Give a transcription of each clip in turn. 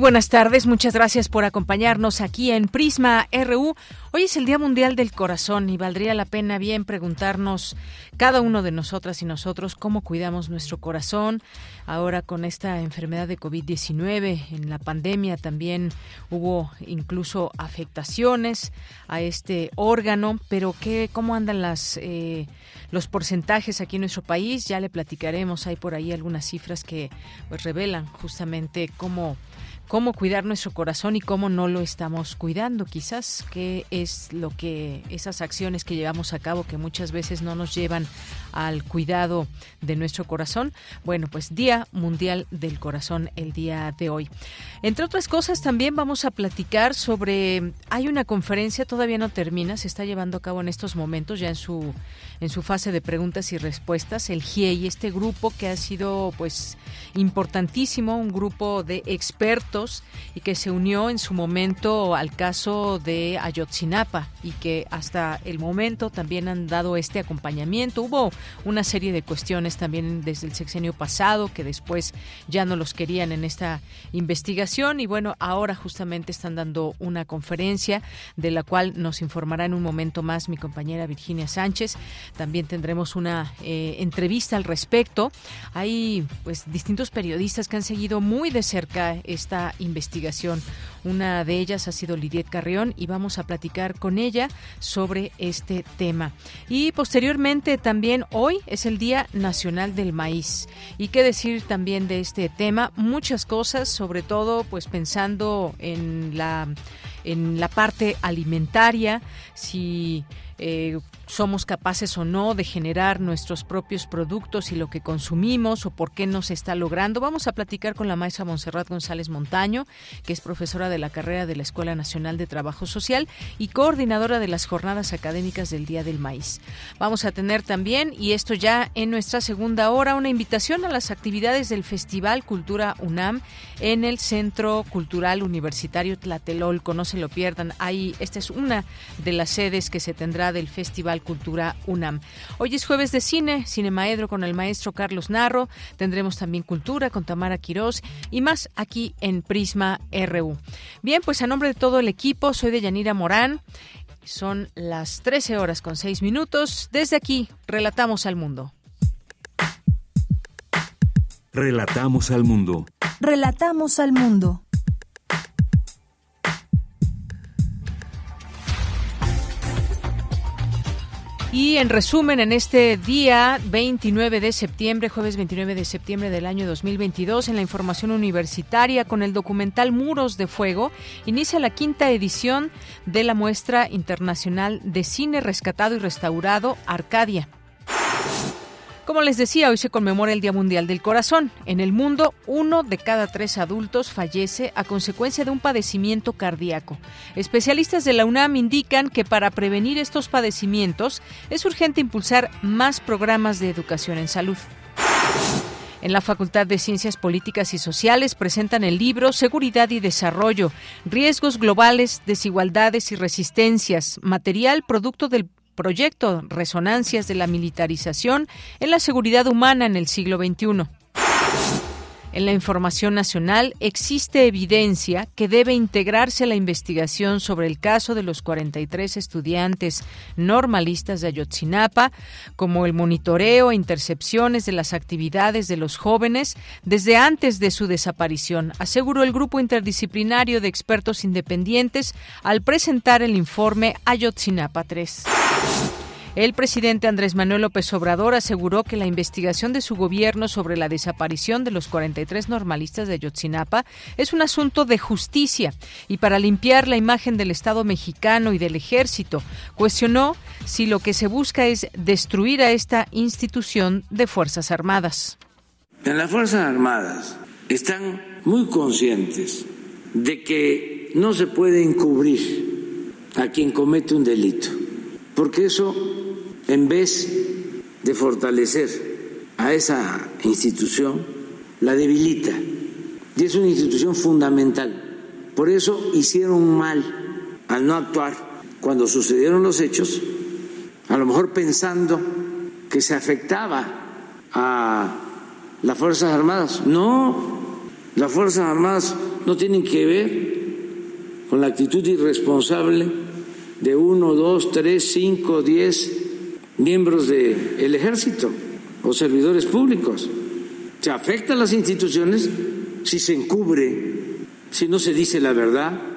Buenas tardes, muchas gracias por acompañarnos aquí en Prisma RU. Hoy es el Día Mundial del Corazón y valdría la pena bien preguntarnos cada uno de nosotras y nosotros cómo cuidamos nuestro corazón. Ahora con esta enfermedad de COVID-19, en la pandemia también hubo incluso afectaciones a este órgano, pero ¿qué, ¿cómo andan las, eh, los porcentajes aquí en nuestro país? Ya le platicaremos, hay por ahí algunas cifras que pues, revelan justamente cómo cómo cuidar nuestro corazón y cómo no lo estamos cuidando, quizás, qué es lo que esas acciones que llevamos a cabo que muchas veces no nos llevan al cuidado de nuestro corazón. Bueno, pues Día Mundial del Corazón el día de hoy. Entre otras cosas, también vamos a platicar sobre hay una conferencia todavía no termina, se está llevando a cabo en estos momentos ya en su en su fase de preguntas y respuestas, el GIEI, este grupo que ha sido pues importantísimo, un grupo de expertos y que se unió en su momento al caso de Ayotzinapa y que hasta el momento también han dado este acompañamiento. Hubo una serie de cuestiones también desde el sexenio pasado que después ya no los querían en esta investigación y bueno, ahora justamente están dando una conferencia de la cual nos informará en un momento más mi compañera Virginia Sánchez. También tendremos una eh, entrevista al respecto. Hay pues distintos periodistas que han seguido muy de cerca esta investigación. Una de ellas ha sido Lidiet Carrión y vamos a platicar con ella sobre este tema. Y posteriormente también hoy es el Día Nacional del Maíz. ¿Y qué decir también de este tema? Muchas cosas, sobre todo pues pensando en la en la parte alimentaria, si eh, somos capaces o no de generar nuestros propios productos y lo que consumimos o por qué no se está logrando. Vamos a platicar con la maestra Montserrat González Montaño, que es profesora de la carrera de la Escuela Nacional de Trabajo Social y coordinadora de las jornadas académicas del Día del Maíz. Vamos a tener también, y esto ya en nuestra segunda hora, una invitación a las actividades del Festival Cultura UNAM en el Centro Cultural Universitario Tlatelolco. No se lo pierdan. Ahí, esta es una de las sedes que se tendrá del Festival Cultura UNAM. Hoy es jueves de cine, Cine Maedro con el maestro Carlos Narro. Tendremos también Cultura con Tamara Quirós y más aquí en Prisma RU. Bien, pues a nombre de todo el equipo, soy de Yanira Morán. Son las 13 horas con 6 minutos. Desde aquí, relatamos al mundo. Relatamos al mundo. Relatamos al mundo. Y en resumen, en este día 29 de septiembre, jueves 29 de septiembre del año 2022, en la información universitaria con el documental Muros de Fuego, inicia la quinta edición de la muestra internacional de cine rescatado y restaurado Arcadia. Como les decía, hoy se conmemora el Día Mundial del Corazón. En el mundo, uno de cada tres adultos fallece a consecuencia de un padecimiento cardíaco. Especialistas de la UNAM indican que para prevenir estos padecimientos es urgente impulsar más programas de educación en salud. En la Facultad de Ciencias Políticas y Sociales presentan el libro Seguridad y Desarrollo, Riesgos Globales, Desigualdades y Resistencias, material producto del proyecto Resonancias de la Militarización en la Seguridad Humana en el siglo XXI. En la información nacional existe evidencia que debe integrarse a la investigación sobre el caso de los 43 estudiantes normalistas de Ayotzinapa, como el monitoreo e intercepciones de las actividades de los jóvenes desde antes de su desaparición, aseguró el grupo interdisciplinario de expertos independientes al presentar el informe Ayotzinapa 3. El presidente Andrés Manuel López Obrador aseguró que la investigación de su gobierno sobre la desaparición de los 43 normalistas de Yotzinapa es un asunto de justicia y para limpiar la imagen del Estado mexicano y del ejército. Cuestionó si lo que se busca es destruir a esta institución de Fuerzas Armadas. En las Fuerzas Armadas están muy conscientes de que no se puede encubrir a quien comete un delito, porque eso, en vez de fortalecer a esa institución, la debilita. Y es una institución fundamental. Por eso hicieron mal al no actuar cuando sucedieron los hechos, a lo mejor pensando que se afectaba a las Fuerzas Armadas. No, las Fuerzas Armadas no tienen que ver con la actitud irresponsable de uno, dos, tres, cinco, diez miembros del ejército o servidores públicos. Se afectan las instituciones si se encubre, si no se dice la verdad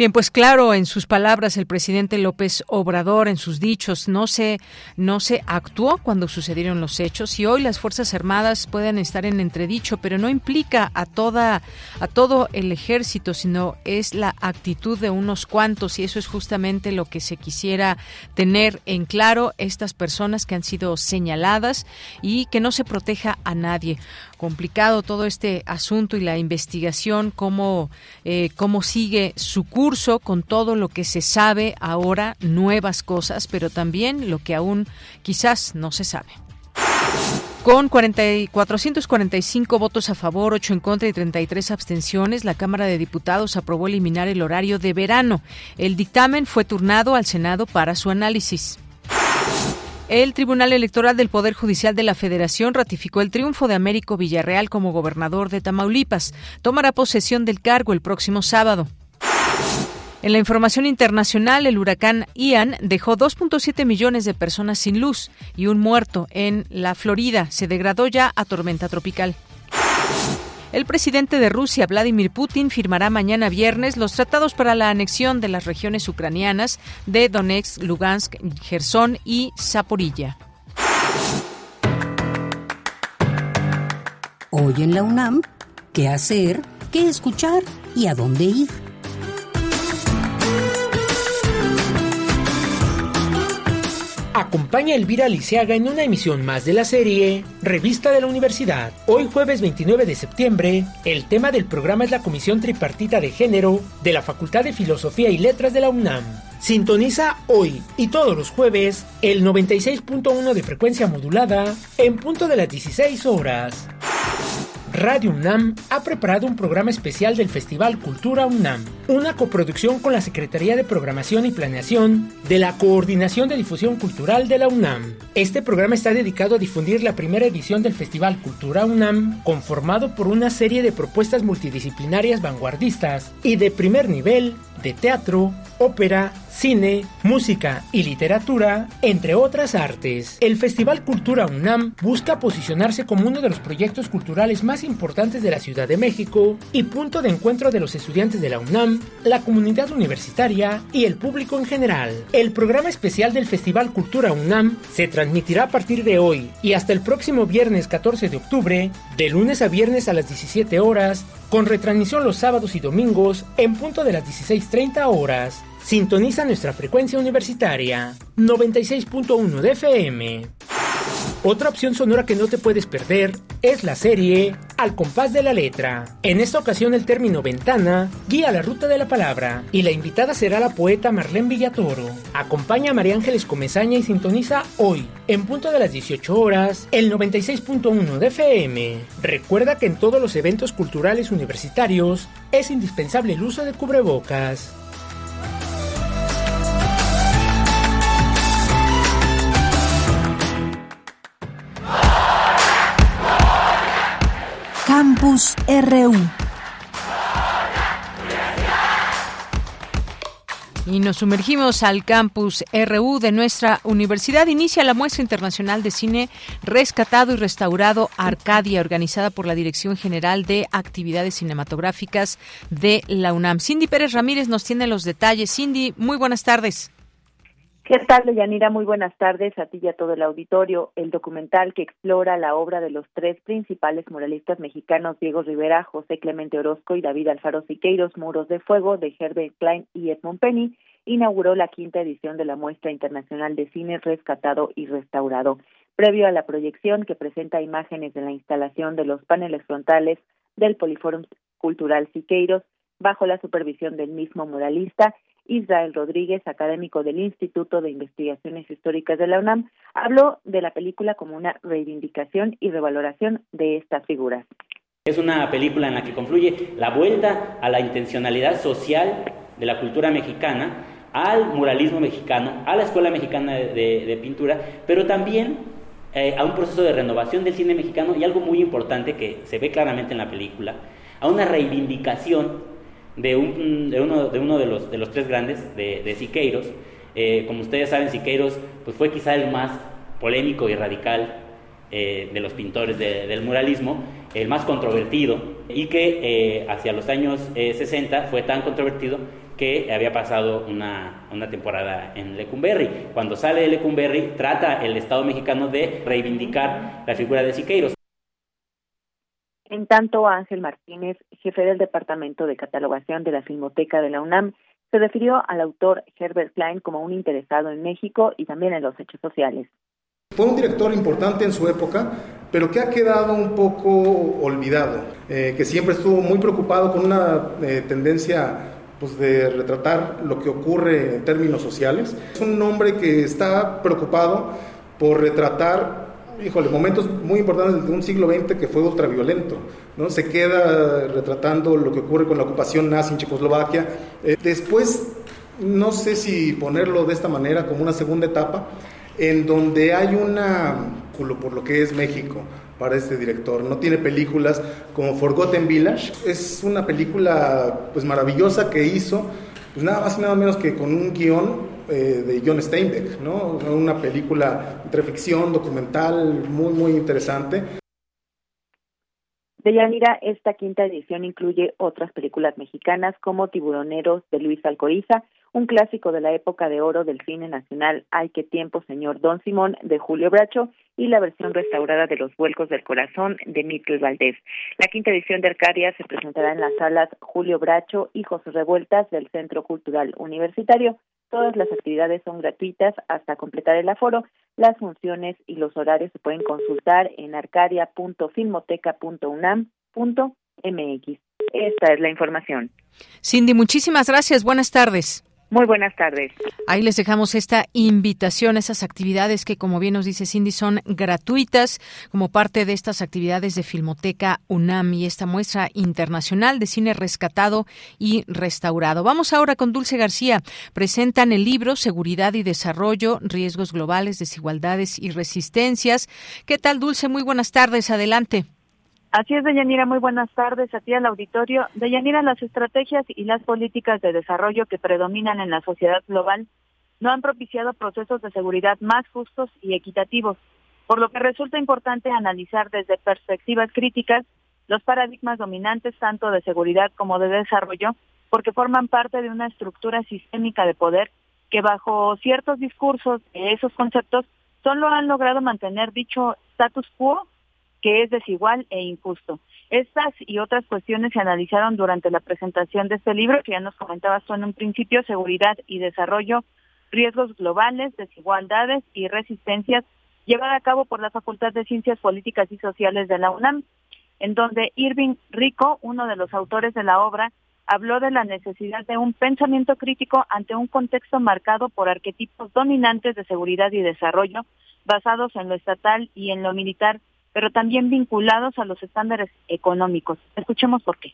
Bien, pues claro, en sus palabras el presidente López Obrador, en sus dichos, no se, no se actuó cuando sucedieron los hechos y hoy las Fuerzas Armadas pueden estar en entredicho, pero no implica a toda, a todo el ejército, sino es la actitud de unos cuantos y eso es justamente lo que se quisiera tener en claro estas personas que han sido señaladas y que no se proteja a nadie. Complicado todo este asunto y la investigación, cómo, eh, cómo sigue su curso con todo lo que se sabe ahora, nuevas cosas, pero también lo que aún quizás no se sabe. Con 445 votos a favor, 8 en contra y 33 abstenciones, la Cámara de Diputados aprobó eliminar el horario de verano. El dictamen fue turnado al Senado para su análisis. El Tribunal Electoral del Poder Judicial de la Federación ratificó el triunfo de Américo Villarreal como gobernador de Tamaulipas. Tomará posesión del cargo el próximo sábado. En la información internacional, el huracán Ian dejó 2.7 millones de personas sin luz y un muerto en la Florida. Se degradó ya a tormenta tropical. El presidente de Rusia, Vladimir Putin, firmará mañana viernes los tratados para la anexión de las regiones ucranianas de Donetsk, Lugansk, Gerson y Zaporilla. Hoy en la UNAM, ¿qué hacer? ¿Qué escuchar? ¿Y a dónde ir? Acompaña a Elvira Lisiaga en una emisión más de la serie Revista de la Universidad. Hoy jueves 29 de septiembre, el tema del programa es la Comisión Tripartita de Género de la Facultad de Filosofía y Letras de la UNAM. Sintoniza hoy y todos los jueves el 96.1 de frecuencia modulada en punto de las 16 horas. Radio UNAM ha preparado un programa especial del Festival Cultura UNAM, una coproducción con la Secretaría de Programación y Planeación de la Coordinación de Difusión Cultural de la UNAM. Este programa está dedicado a difundir la primera edición del Festival Cultura UNAM, conformado por una serie de propuestas multidisciplinarias vanguardistas y de primer nivel de teatro, ópera, cine, música y literatura, entre otras artes. El Festival Cultura UNAM busca posicionarse como uno de los proyectos culturales más importantes de la Ciudad de México y punto de encuentro de los estudiantes de la UNAM, la comunidad universitaria y el público en general. El programa especial del Festival Cultura UNAM se transmitirá a partir de hoy y hasta el próximo viernes 14 de octubre, de lunes a viernes a las 17 horas, con retransmisión los sábados y domingos en punto de las 16.30 horas. Sintoniza nuestra frecuencia universitaria 96.1 de FM. Otra opción sonora que no te puedes perder es la serie Al compás de la letra. En esta ocasión el término ventana guía la ruta de la palabra y la invitada será la poeta Marlene Villatoro. Acompaña a María Ángeles Comezaña y sintoniza hoy, en punto de las 18 horas, el 96.1 de FM. Recuerda que en todos los eventos culturales universitarios es indispensable el uso de cubrebocas. Campus RU. Y nos sumergimos al campus RU de nuestra universidad. Inicia la muestra internacional de cine rescatado y restaurado Arcadia, organizada por la Dirección General de Actividades Cinematográficas de la UNAM. Cindy Pérez Ramírez nos tiene los detalles. Cindy, muy buenas tardes. ¿Qué tal, Yanira? Muy buenas tardes a ti y a todo el auditorio. El documental que explora la obra de los tres principales muralistas mexicanos, Diego Rivera, José Clemente Orozco y David Alfaro Siqueiros, Muros de Fuego, de Herbert Klein y Edmond Penny, inauguró la quinta edición de la Muestra Internacional de Cine Rescatado y Restaurado. Previo a la proyección que presenta imágenes de la instalación de los paneles frontales del Poliforum Cultural Siqueiros, bajo la supervisión del mismo muralista, Israel Rodríguez, académico del Instituto de Investigaciones Históricas de la UNAM, habló de la película como una reivindicación y revaloración de estas figuras. Es una película en la que confluye la vuelta a la intencionalidad social de la cultura mexicana, al muralismo mexicano, a la Escuela Mexicana de, Pintura, pero también eh, a un proceso de renovación del cine mexicano y algo muy importante que se ve claramente en la película, a una reivindicación de, uno, de uno de los, de los tres grandes, de, Siqueiros. Eh, como ustedes saben, Siqueiros pues, fue quizá el más polémico y radical eh, de los pintores del muralismo, el más controvertido, y que eh, hacia los años 60 fue tan controvertido que había pasado una, una, temporada en Lecumberri. Cuando sale de Lecumberri, trata el Estado mexicano de reivindicar la figura de Siqueiros. En tanto, Ángel Martínez, jefe del Departamento de Catalogación de la Filmoteca de la UNAM, se refirió al autor Herbert Klein como un interesado en México y también en los hechos sociales. Fue un director importante en su época, pero que ha quedado un poco olvidado, eh, que siempre estuvo muy preocupado con una eh, tendencia pues, de retratar lo que ocurre en términos sociales. Es un hombre que está preocupado por retratar híjole, momentos muy importantes de un siglo XX que fue ultraviolento, ¿no? Se queda retratando lo que ocurre con la ocupación nazi en Checoslovaquia. Eh, después, no sé si ponerlo de esta manera como una segunda etapa, en donde hay una, por lo que es México, para este director. No tiene películas como Forgotten Village. Es una película pues maravillosa que hizo, pues nada más y nada menos que con un guion eh, de John Steinbeck, ¿no? Una película entre ficción, documental, muy, muy interesante. De Yanira, esta quinta edición incluye otras películas mexicanas como Tiburoneros de Luis Alcoriza, un clásico de la época de oro del cine nacional, Ay, qué tiempo, señor Don Simón, de Julio Bracho, y la versión restaurada de Los Vuelcos del Corazón, de Miquel Valdés. La quinta edición de Arcadia se presentará en las salas Julio Bracho y José Revueltas del Centro Cultural Universitario. Todas las actividades son gratuitas hasta completar el aforo. Las funciones y los horarios se pueden consultar en arcadia.filmoteca.unam.mx. Esta es la información. Cindy, muchísimas gracias. Buenas tardes. Muy buenas tardes. Ahí les dejamos esta invitación, esas actividades que, como bien nos dice Cindy, son gratuitas como parte de estas actividades de Filmoteca UNAM y esta muestra internacional de cine rescatado y restaurado. Vamos ahora con Dulce García. Presentan el libro Seguridad y Desarrollo, Riesgos Globales, Desigualdades y Resistencias. ¿Qué tal, Dulce? Muy buenas tardes. Adelante. Así es, Deyanira, muy buenas tardes a ti al auditorio. Deyanira, las estrategias y las políticas de desarrollo que predominan en la sociedad global no han propiciado procesos de seguridad más justos y equitativos, por lo que resulta importante analizar desde perspectivas críticas los paradigmas dominantes tanto de seguridad como de desarrollo, porque forman parte de una estructura sistémica de poder que bajo ciertos discursos de esos conceptos solo han logrado mantener dicho status quo que es desigual e injusto. Estas y otras cuestiones se analizaron durante la presentación de este libro, que ya nos comentabas en un principio, Seguridad y Desarrollo, Riesgos Globales, Desigualdades y Resistencias, llevada a cabo por la Facultad de Ciencias Políticas y Sociales de la UNAM, en donde Irving Rico, uno de los autores de la obra, habló de la necesidad de un pensamiento crítico ante un contexto marcado por arquetipos dominantes de seguridad y desarrollo, basados en lo estatal y en lo militar, pero también vinculados a los estándares económicos. Escuchemos por qué.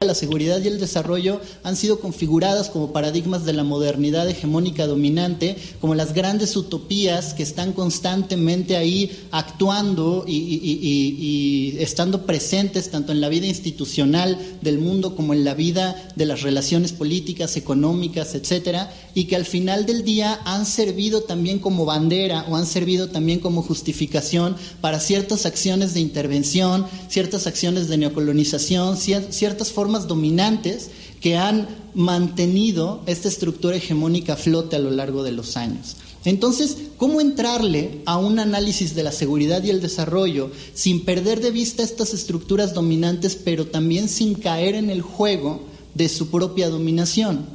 La seguridad y el desarrollo han sido configuradas como paradigmas de la modernidad hegemónica dominante, como las grandes utopías que están constantemente ahí actuando y, estando presentes tanto en la vida institucional del mundo como en la vida de las relaciones políticas, económicas, etcétera, y que al final del día han servido también como bandera o han servido también como justificación para ciertas acciones de intervención, ciertas acciones de neocolonización, ciertas formas dominantes que han mantenido esta estructura hegemónica flote a lo largo de los años. Entonces, ¿cómo entrarle a un análisis de la seguridad y el desarrollo sin perder de vista estas estructuras dominantes, pero también sin caer en el juego de su propia dominación?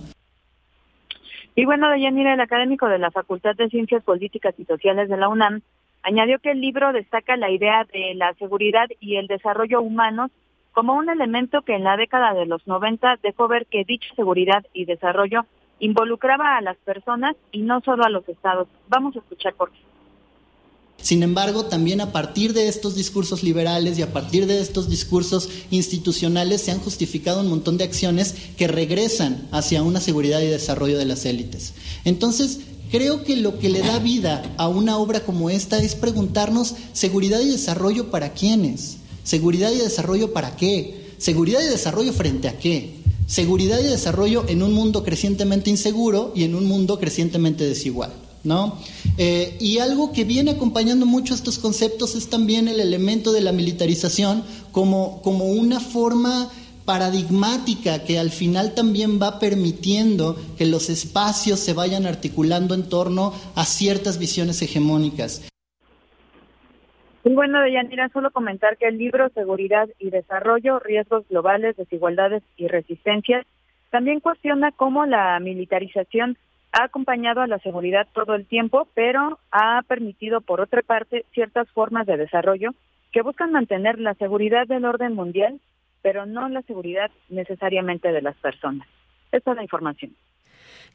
Y bueno, Deyanira, el académico de la Facultad de Ciencias Políticas y Sociales de la UNAM, añadió que el libro destaca la idea de la seguridad y el desarrollo humanos como un elemento que en la década de los 90 dejó ver que dicha seguridad y desarrollo involucraba a las personas y no solo a los estados. Vamos a escuchar por qué. Sin embargo, también a partir de estos discursos liberales y a partir de estos discursos institucionales se han justificado un montón de acciones que regresan hacia una seguridad y desarrollo de las élites. Entonces, creo que lo que le da vida a una obra como esta es preguntarnos seguridad y desarrollo para quiénes, seguridad y desarrollo para qué, seguridad y desarrollo frente a qué. Seguridad y desarrollo en un mundo crecientemente inseguro y en un mundo crecientemente desigual. ¿no? Eh, y algo que viene acompañando mucho estos conceptos es también el elemento de la militarización como, como una forma paradigmática que al final también va permitiendo que los espacios se vayan articulando en torno a ciertas visiones hegemónicas. Y bueno, Deyanira, solo comentar que el libro Seguridad y Desarrollo, Riesgos Globales, Desigualdades y Resistencias también cuestiona cómo la militarización ha acompañado a la seguridad todo el tiempo, pero ha permitido, por otra parte, ciertas formas de desarrollo que buscan mantener la seguridad del orden mundial, pero no la seguridad necesariamente de las personas. Esta es la información.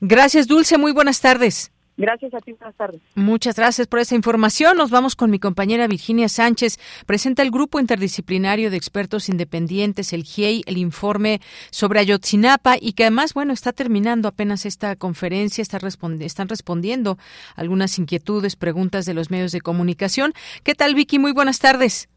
Gracias, Dulce. Muy buenas tardes. Gracias a ti, buenas tardes. Muchas gracias por esa información. Nos vamos con mi compañera Virginia Sánchez. Presenta el Grupo Interdisciplinario de Expertos Independientes, el GIEI, el informe sobre Ayotzinapa y que además, bueno, está terminando apenas esta conferencia, está están respondiendo algunas inquietudes, preguntas de los medios de comunicación. ¿Qué tal, Vicky? Muy buenas tardes.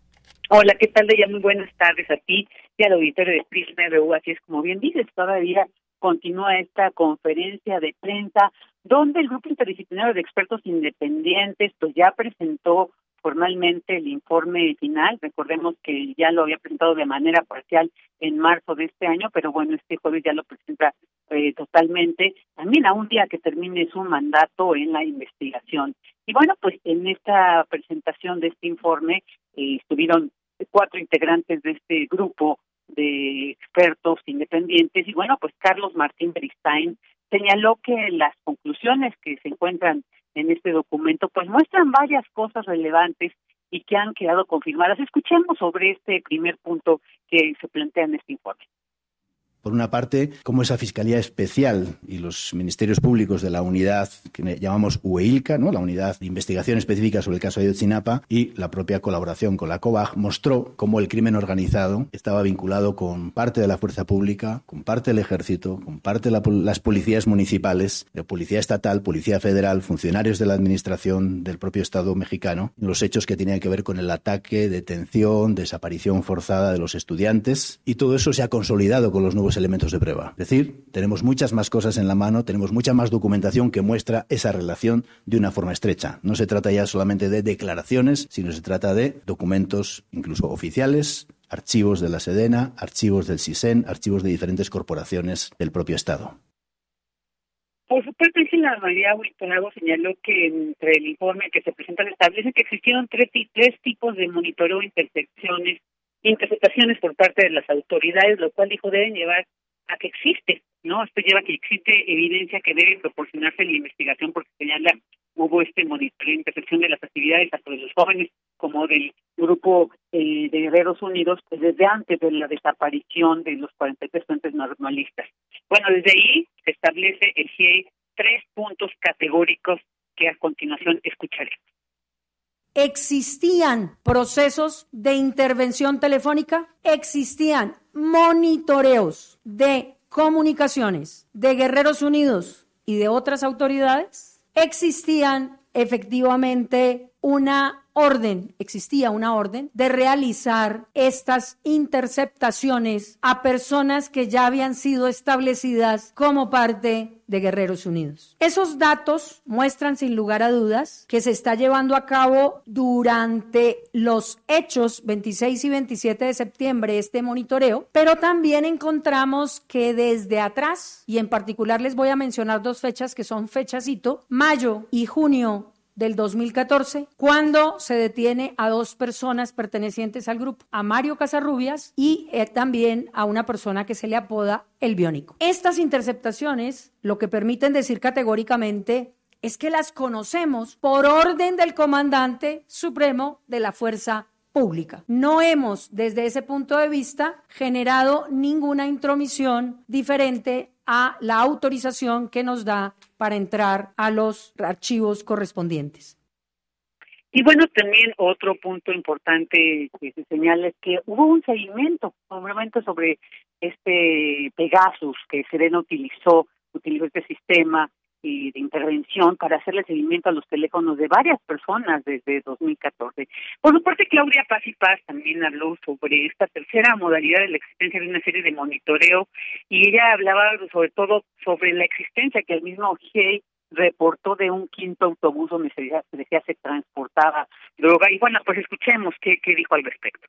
Hola, ¿qué tal, Deya? Muy buenas tardes a ti y al auditorio de Prisma RU. Así es como bien dices, todavía continúa esta conferencia de prensa donde el grupo interdisciplinario de expertos independientes pues ya presentó formalmente el informe final. Recordemos que ya lo había presentado de manera parcial en marzo de este año, pero bueno, este jueves ya lo presenta eh, totalmente, también a un día que termine su mandato en la investigación. Y bueno, pues en esta presentación de este informe eh, estuvieron cuatro integrantes de este grupo de expertos independientes y bueno, pues Carlos Martín Beristain señaló que las conclusiones que se encuentran en este documento pues muestran varias cosas relevantes y que han quedado confirmadas. Escuchemos sobre este primer punto que se plantea en este informe. Por una parte, como esa Fiscalía Especial y los ministerios públicos de la unidad que llamamos UEILCA, ¿no? la unidad de investigación específica sobre el caso de Ayotzinapa, y la propia colaboración con la COBAG, mostró cómo el crimen organizado estaba vinculado con parte de la fuerza pública, con parte del ejército, con parte de las policías municipales, de policía estatal, policía federal, funcionarios de la administración del propio Estado mexicano, los hechos que tenían que ver con el ataque, detención, desaparición forzada de los estudiantes, y todo eso se ha consolidado con los nuevos elementos de prueba. Es decir, tenemos muchas más cosas en la mano, tenemos mucha más documentación que muestra esa relación de una forma estrecha. No se trata ya solamente de declaraciones, sino se trata de documentos incluso oficiales, archivos de la Sedena, archivos del CISEN, archivos de diferentes corporaciones del propio Estado. Por supuesto, la María Huitonado señaló que entre el informe que se presenta establece que existieron tres, tipos de monitoreo intersecciones interpretaciones por parte de las autoridades, lo cual dijo deben llevar a que existe, ¿no? Esto lleva a que existe evidencia que debe proporcionarse en la investigación porque señala hubo este monitoreo intersección de las actividades tanto de los jóvenes como del grupo eh, de Guerreros Unidos pues, desde antes de la desaparición de los 43 fuentes normalistas. Bueno, desde ahí establece el GIE tres puntos categóricos que a continuación escucharemos existían procesos de intervención telefónica, existían monitoreos de comunicaciones de Guerreros Unidos y de otras autoridades, existían efectivamente una orden, existía una orden de realizar estas interceptaciones a personas que ya habían sido establecidas como parte de Guerreros Unidos. Esos datos muestran sin lugar a dudas que se está llevando a cabo durante los hechos 26 y 27 de septiembre este monitoreo, pero también encontramos que desde atrás, y en particular les voy a mencionar dos fechas que son fechacito, mayo y junio del 2014, cuando se detiene a dos personas pertenecientes al grupo, a Mario Casarrubias y eh, también a una persona que se le apoda el biónico. Estas interceptaciones lo que permiten decir categóricamente es que las conocemos por orden del comandante supremo de la Fuerza Pública. No hemos, desde ese punto de vista, generado ninguna intromisión diferente a la autorización que nos da para entrar a los archivos correspondientes. Y bueno, también otro punto importante que se señala es que hubo un seguimiento, obviamente, sobre este Pegasus que Serena utilizó, utilizó este sistema y de intervención para hacerle seguimiento a los teléfonos de varias personas desde 2014. Por su parte, Claudia Paz y Paz también habló sobre esta tercera modalidad de la existencia de una serie de monitoreo y ella hablaba sobre todo sobre la existencia que el mismo GIEI reportó de un quinto autobús donde se decía, se transportaba droga. Y bueno, pues escuchemos qué, qué dijo al respecto.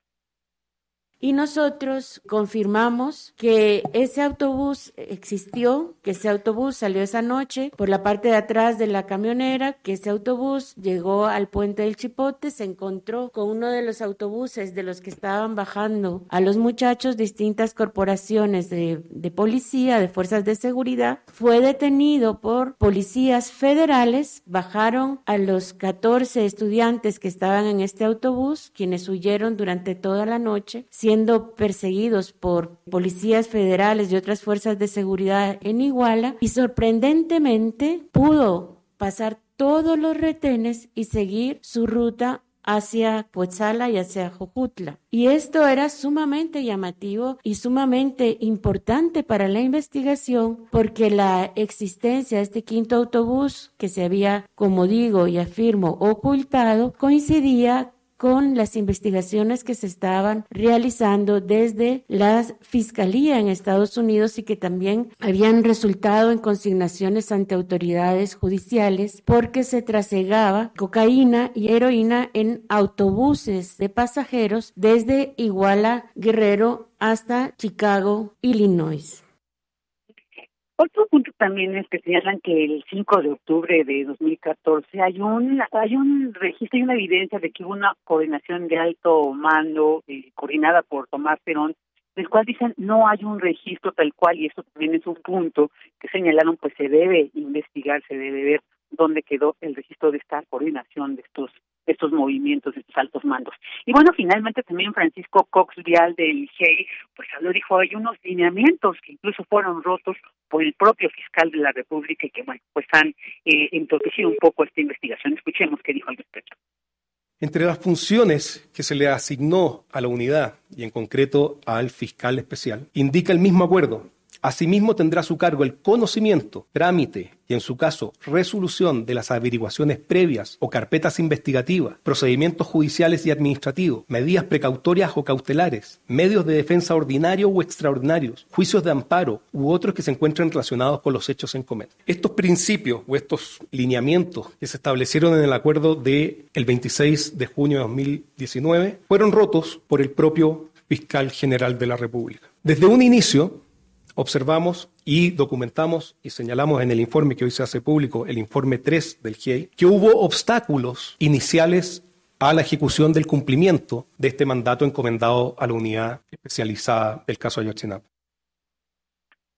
Y nosotros confirmamos que ese autobús existió, que ese autobús salió esa noche por la parte de atrás de la camionera, que ese autobús llegó al puente del Chipote, se encontró con uno de los autobuses de los que estaban bajando a los muchachos distintas corporaciones de, de policía, de fuerzas de seguridad, fue detenido por policías federales, bajaron a los 14 estudiantes que estaban en este autobús, quienes huyeron durante toda la noche, siendo perseguidos por policías federales y otras fuerzas de seguridad en Iguala y sorprendentemente pudo pasar todos los retenes y seguir su ruta hacia Potzala y hacia Jojutla. Y esto era sumamente llamativo y sumamente importante para la investigación porque la existencia de este quinto autobús que se había, como digo y afirmo, ocultado, coincidía con las investigaciones que se estaban realizando desde la Fiscalía en Estados Unidos y que también habían resultado en consignaciones ante autoridades judiciales porque se trasegaba cocaína y heroína en autobuses de pasajeros desde Iguala, Guerrero hasta Chicago, Illinois. Otro punto también es que señalan que el 5 de octubre de 2014 hay un hay un registro y una evidencia de que hubo una coordinación de alto mando eh, coordinada por Tomás Perón, del cual dicen no hay un registro tal cual y eso también es un punto que señalaron pues se debe investigar, se debe ver dónde quedó el registro de esta coordinación de estos estos movimientos, estos altos mandos. Y bueno, finalmente también Francisco Cox Vial del GEI, pues habló, dijo, hay unos lineamientos que incluso fueron rotos por el propio fiscal de la República y que, bueno, pues han eh, entorpecido un poco esta investigación. Escuchemos qué dijo al respecto. Entre las funciones que se le asignó a la unidad, y en concreto al fiscal especial, indica el mismo acuerdo Asimismo, tendrá a su cargo el conocimiento, trámite y, en su caso, resolución de las averiguaciones previas o carpetas investigativas, procedimientos judiciales y administrativos, medidas precautorias o cautelares, medios de defensa ordinarios o extraordinarios, juicios de amparo u otros que se encuentren relacionados con los hechos en cometa. Estos principios o estos lineamientos que se establecieron en el acuerdo del el 26 de junio de 2019 fueron rotos por el propio fiscal general de la República. Desde un inicio, observamos y documentamos y señalamos en el informe que hoy se hace público, el informe 3 del GIEI, que hubo obstáculos iniciales a la ejecución del cumplimiento de este mandato encomendado a la unidad especializada del caso Ayotzinapa.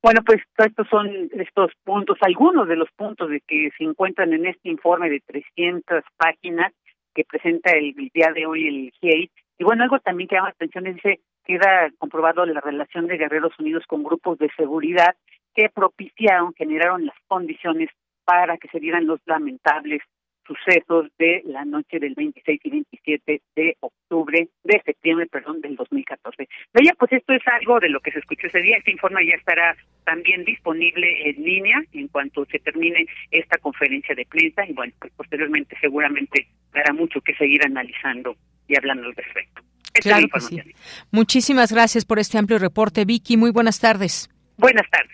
Bueno, pues estos son estos puntos, algunos de los puntos de que se encuentran en este informe de 300 páginas que presenta el, día de hoy el GIEI. Y bueno, algo también que llama la atención es dice queda comprobado la relación de Guerreros Unidos con grupos de seguridad que propiciaron, generaron las condiciones para que se dieran los lamentables sucesos de la noche del 26 y 27 de octubre, de septiembre, perdón, del 2014. Veía, pues esto es algo de lo que se escuchó ese día. Este informe ya estará también disponible en línea en cuanto se termine esta conferencia de prensa y bueno, pues posteriormente seguramente dará mucho que seguir analizando y hablando al respecto. Claro que sí. Muchísimas gracias por este amplio reporte, Vicky. Muy buenas tardes. Buenas tardes.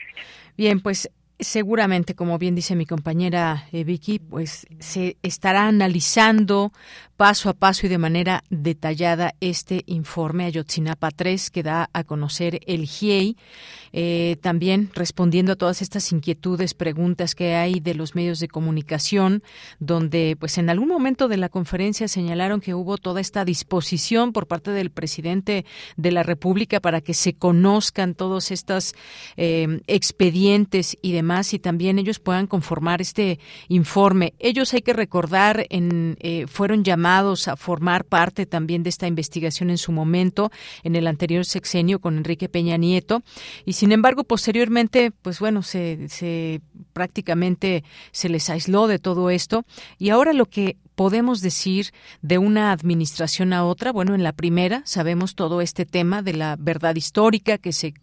Bien, pues Seguramente, como bien dice mi compañera eh, Vicky, pues se estará analizando paso a paso y de manera detallada este informe Ayotzinapa 3 que da a conocer el GIEI, eh, también respondiendo a todas estas inquietudes, preguntas que hay de los medios de comunicación, donde pues en algún momento de la conferencia señalaron que hubo toda esta disposición por parte del presidente de la República para que se conozcan todos estos eh, expedientes y demás y también ellos puedan conformar este informe. Ellos hay que recordar en eh, fueron llamados a formar parte también de esta investigación en su momento, en el anterior sexenio con Enrique Peña Nieto, y sin embargo posteriormente, pues bueno, se, se prácticamente se les aisló de todo esto, y ahora lo que podemos decir de una administración a otra? Bueno, en la primera sabemos todo este tema de la verdad histórica que se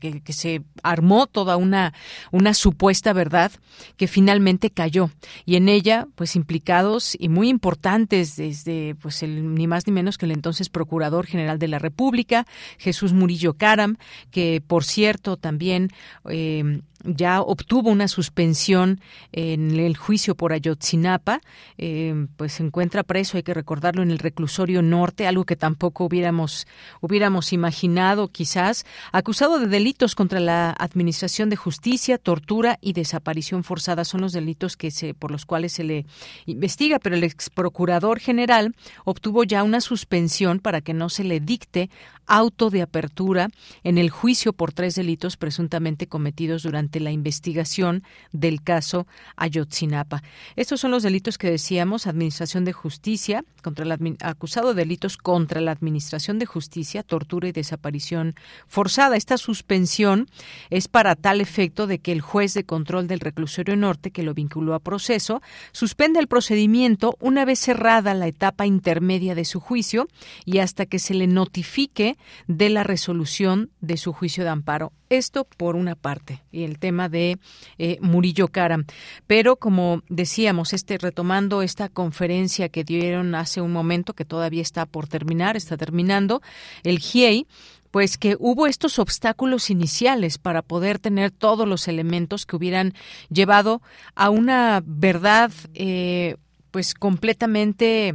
que, se armó toda una una supuesta verdad que finalmente cayó y en ella pues implicados y muy importantes desde pues el ni más ni menos que el entonces procurador general de la República Jesús Murillo Caram que por cierto también eh, ya obtuvo una suspensión en el juicio por Ayotzinapa, eh, pues se encuentra preso, hay que recordarlo, en el reclusorio norte, algo que tampoco hubiéramos, hubiéramos imaginado quizás, acusado de delitos contra la Administración de Justicia, tortura y desaparición forzada. Son los delitos que se, por los cuales se le investiga, pero el ex procurador general obtuvo ya una suspensión para que no se le dicte auto de apertura en el juicio por tres delitos presuntamente cometidos durante la investigación del caso Ayotzinapa. Estos son los delitos que decíamos, Administración de Justicia, contra el acusado de delitos contra la Administración de Justicia, tortura y desaparición forzada. Esta suspensión es para tal efecto de que el juez de control del reclusorio norte que lo vinculó a proceso suspende el procedimiento una vez cerrada la etapa intermedia de su juicio y hasta que se le notifique de la resolución de su juicio de amparo. Esto por una parte, y el tema de eh, Murillo Cara. Pero como decíamos, este retomando esta conferencia que dieron hace un momento, que todavía está por terminar, está terminando, el GIEI pues que hubo estos obstáculos iniciales para poder tener todos los elementos que hubieran llevado a una verdad eh, pues completamente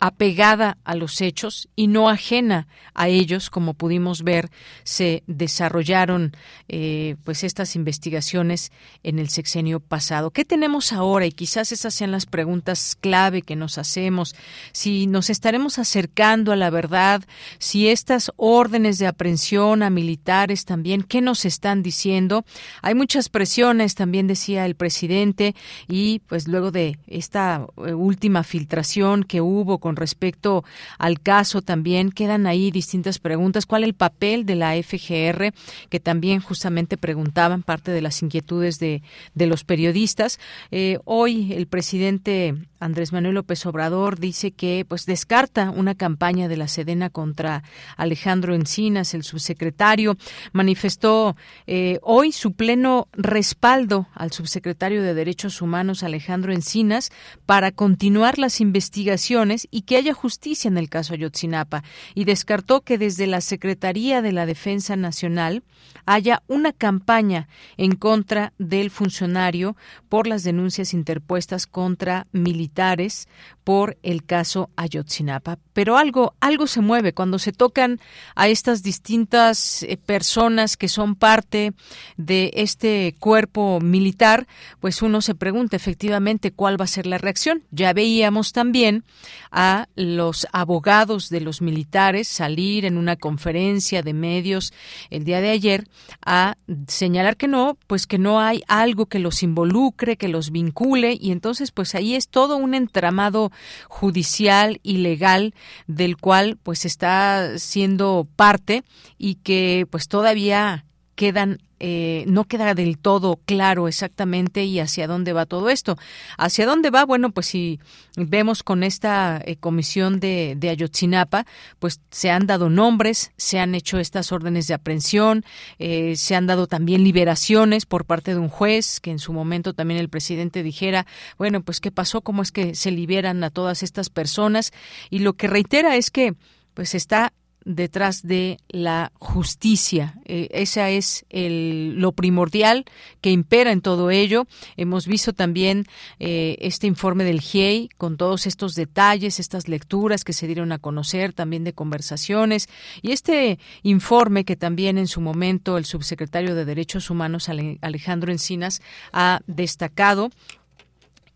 apegada a los hechos y no ajena a ellos, como pudimos ver, se desarrollaron eh, pues estas investigaciones en el sexenio pasado. ¿Qué tenemos ahora? Y quizás esas sean las preguntas clave que nos hacemos. Si nos estaremos acercando a la verdad, si estas órdenes de aprehensión a militares también, ¿qué nos están diciendo? Hay muchas presiones, también decía el presidente, y pues luego de esta eh, última filtración que hubo con respecto al caso también. Quedan ahí distintas preguntas. ¿Cuál es el papel de la FGR? Que también justamente preguntaban parte de las inquietudes de, los periodistas. Eh, hoy el presidente Andrés Manuel López Obrador dice que pues descarta una campaña de la Sedena contra Alejandro Encinas, el subsecretario. Manifestó eh, hoy su pleno respaldo al subsecretario de Derechos Humanos Alejandro Encinas para continuar las investigaciones y que haya justicia en el caso Ayotzinapa y descartó que desde la Secretaría de la Defensa Nacional haya una campaña en contra del funcionario por las denuncias interpuestas contra militares por el caso Ayotzinapa. Pero algo, algo se mueve cuando se tocan a estas distintas eh, personas que son parte de este cuerpo militar, pues uno se pregunta efectivamente cuál va a ser la reacción. Ya veíamos también a los abogados de los militares salir en una conferencia de medios el día de ayer a señalar que no, pues que no hay algo que los involucre, que los vincule y entonces pues ahí es todo un entramado judicial y legal del cual pues está siendo parte y que pues todavía quedan eh, no queda del todo claro exactamente y hacia dónde va todo esto. ¿Hacia dónde va? Bueno, pues si vemos con esta eh, comisión de, Ayotzinapa, pues se han dado nombres, se han hecho estas órdenes de aprehensión, eh, se han dado también liberaciones por parte de un juez, que en su momento también el presidente dijera, bueno, pues qué pasó, cómo es que se liberan a todas estas personas. Y lo que reitera es que pues está detrás de la justicia. Eh, esa es el, lo primordial que impera en todo ello. Hemos visto también eh, este informe del GIEI con todos estos detalles, estas lecturas que se dieron a conocer, también de conversaciones, y este informe que también en su momento el subsecretario de Derechos Humanos, Alejandro Encinas, ha destacado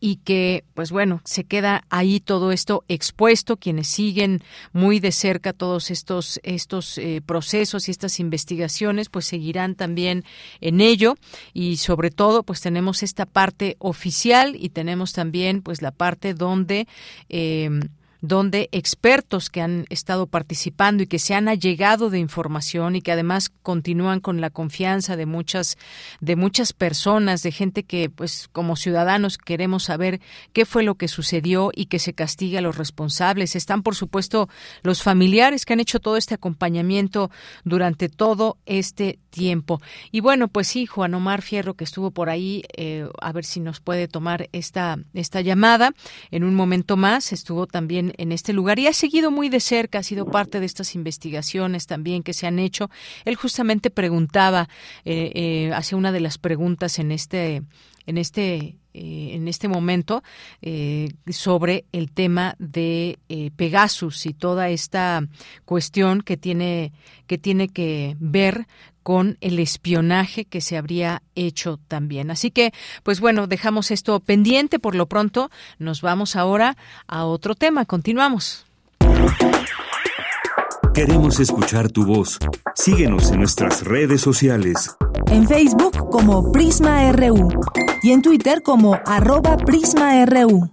y que, pues bueno, se queda ahí todo esto expuesto. Quienes siguen muy de cerca todos estos, estos eh, procesos y estas investigaciones, pues seguirán también en ello. Y sobre todo, pues tenemos esta parte oficial y tenemos también, pues la parte donde eh, donde expertos que han estado participando y que se han allegado de información y que además continúan con la confianza de muchas de muchas personas, de gente que pues como ciudadanos queremos saber qué fue lo que sucedió y que se castigue a los responsables. Están por supuesto los familiares que han hecho todo este acompañamiento durante todo este tiempo. Y bueno, pues sí, Juan Omar Fierro que estuvo por ahí, eh, a ver si nos puede tomar esta esta llamada en un momento más. Estuvo también en, este lugar y ha seguido muy de cerca, ha sido parte de estas investigaciones también que se han hecho. Él justamente preguntaba, eh, eh, hace una de las preguntas en este, en este eh, en este momento eh, sobre el tema de Pegasus y toda esta cuestión que tiene que tiene que ver con el espionaje que se habría hecho también. Así que, pues bueno, dejamos esto pendiente. Por lo pronto, nos vamos ahora a otro tema. Continuamos. Queremos escuchar tu voz. Síguenos en nuestras redes sociales. En Facebook como Prisma RU y en Twitter como arroba PrismaRU.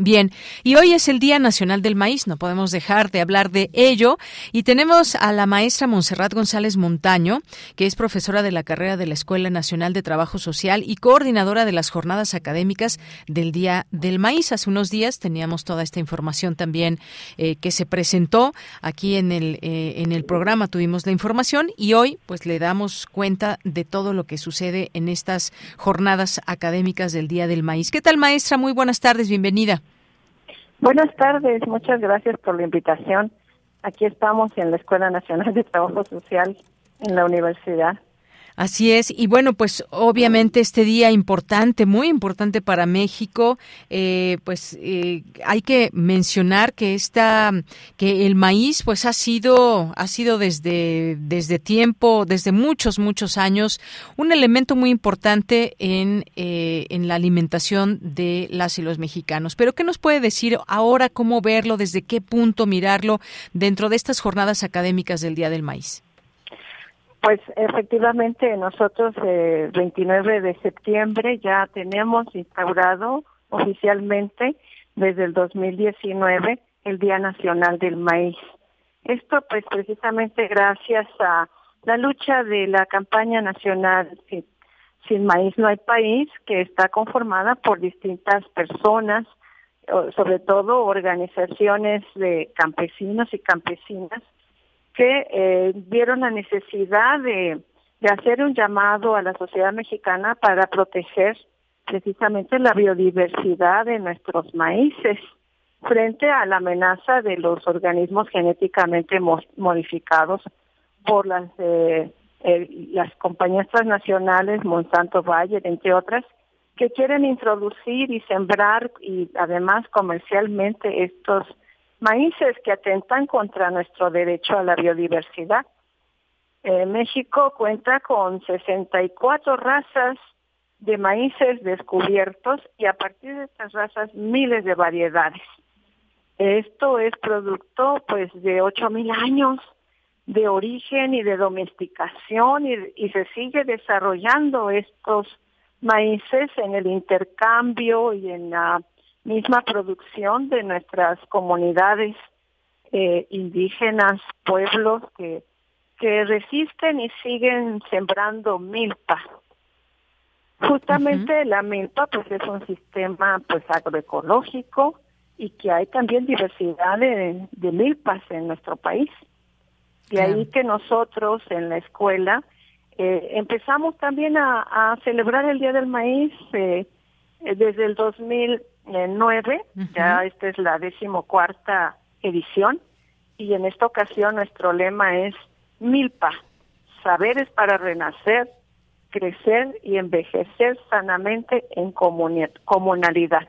Bien, y hoy es el Día Nacional del Maíz, no podemos dejar de hablar de ello. Y tenemos a la maestra Montserrat González Montaño, que es profesora de la carrera de la Escuela Nacional de Trabajo Social y coordinadora de las jornadas académicas del Día del Maíz. Hace unos días teníamos toda esta información también eh, que se presentó aquí en el, eh, en el programa, tuvimos la información y hoy pues le damos cuenta de todo lo que sucede en estas jornadas académicas del Día del Maíz. ¿Qué tal, maestra? Muy buenas tardes, bienvenida. Buenas tardes, muchas gracias por la invitación. Aquí estamos en la Escuela Nacional de Trabajo Social en la universidad. Así es, y bueno, pues obviamente este día importante, muy importante para México, eh, pues eh, hay que mencionar que esta, que el maíz, pues ha sido, ha sido desde desde tiempo, desde muchos muchos años, un elemento muy importante en eh, en la alimentación de las y los mexicanos. Pero qué nos puede decir ahora cómo verlo, desde qué punto mirarlo dentro de estas jornadas académicas del Día del Maíz. Pues efectivamente nosotros el 29 de septiembre ya tenemos instaurado oficialmente desde el 2019 el Día Nacional del Maíz. Esto pues precisamente gracias a la lucha de la campaña nacional sin maíz no hay país que está conformada por distintas personas, sobre todo organizaciones de campesinos y campesinas que eh, vieron la necesidad de, de hacer un llamado a la sociedad mexicana para proteger precisamente la biodiversidad de nuestros maíces frente a la amenaza de los organismos genéticamente modificados por las eh, las compañías transnacionales Monsanto Bayer entre otras que quieren introducir y sembrar y además comercialmente estos maíces que atentan contra nuestro derecho a la biodiversidad. Eh, México cuenta con 64 razas de maíces descubiertos y a partir de estas razas miles de variedades. Esto es producto pues de 8000 años de origen y de domesticación y, y se sigue desarrollando estos maíces en el intercambio y en la misma producción de nuestras comunidades eh, indígenas, pueblos que, que resisten y siguen sembrando milpa. Justamente la milpa pues es un sistema pues agroecológico y que hay también diversidad de, milpas en nuestro país. De ahí que nosotros en la escuela eh, empezamos también a, celebrar el Día del Maíz eh, desde el 2009, ya esta es la decimocuarta edición, y en esta ocasión nuestro lema es Milpa, saberes para renacer, crecer y envejecer sanamente en comunalidad.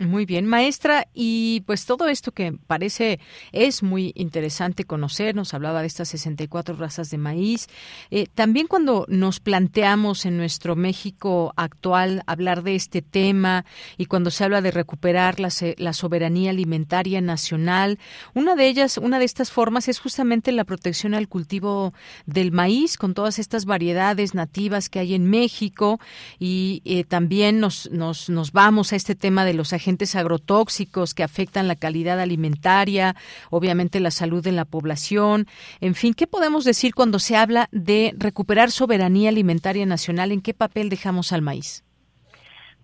Muy bien, maestra, y pues todo esto que parece es muy interesante conocer, nos hablaba de estas 64 razas de maíz. Eh, también cuando nos planteamos en nuestro México actual hablar de este tema y cuando se habla de recuperar la, la soberanía alimentaria nacional, una de ellas, una de estas formas es justamente la protección al cultivo del maíz con todas estas variedades nativas que hay en México y eh, también nos, nos, nos vamos a este tema de los agentes agentes agrotóxicos que afectan la calidad alimentaria, obviamente la salud de la población. En fin, ¿qué podemos decir cuando se habla de recuperar soberanía alimentaria nacional? ¿En qué papel dejamos al maíz?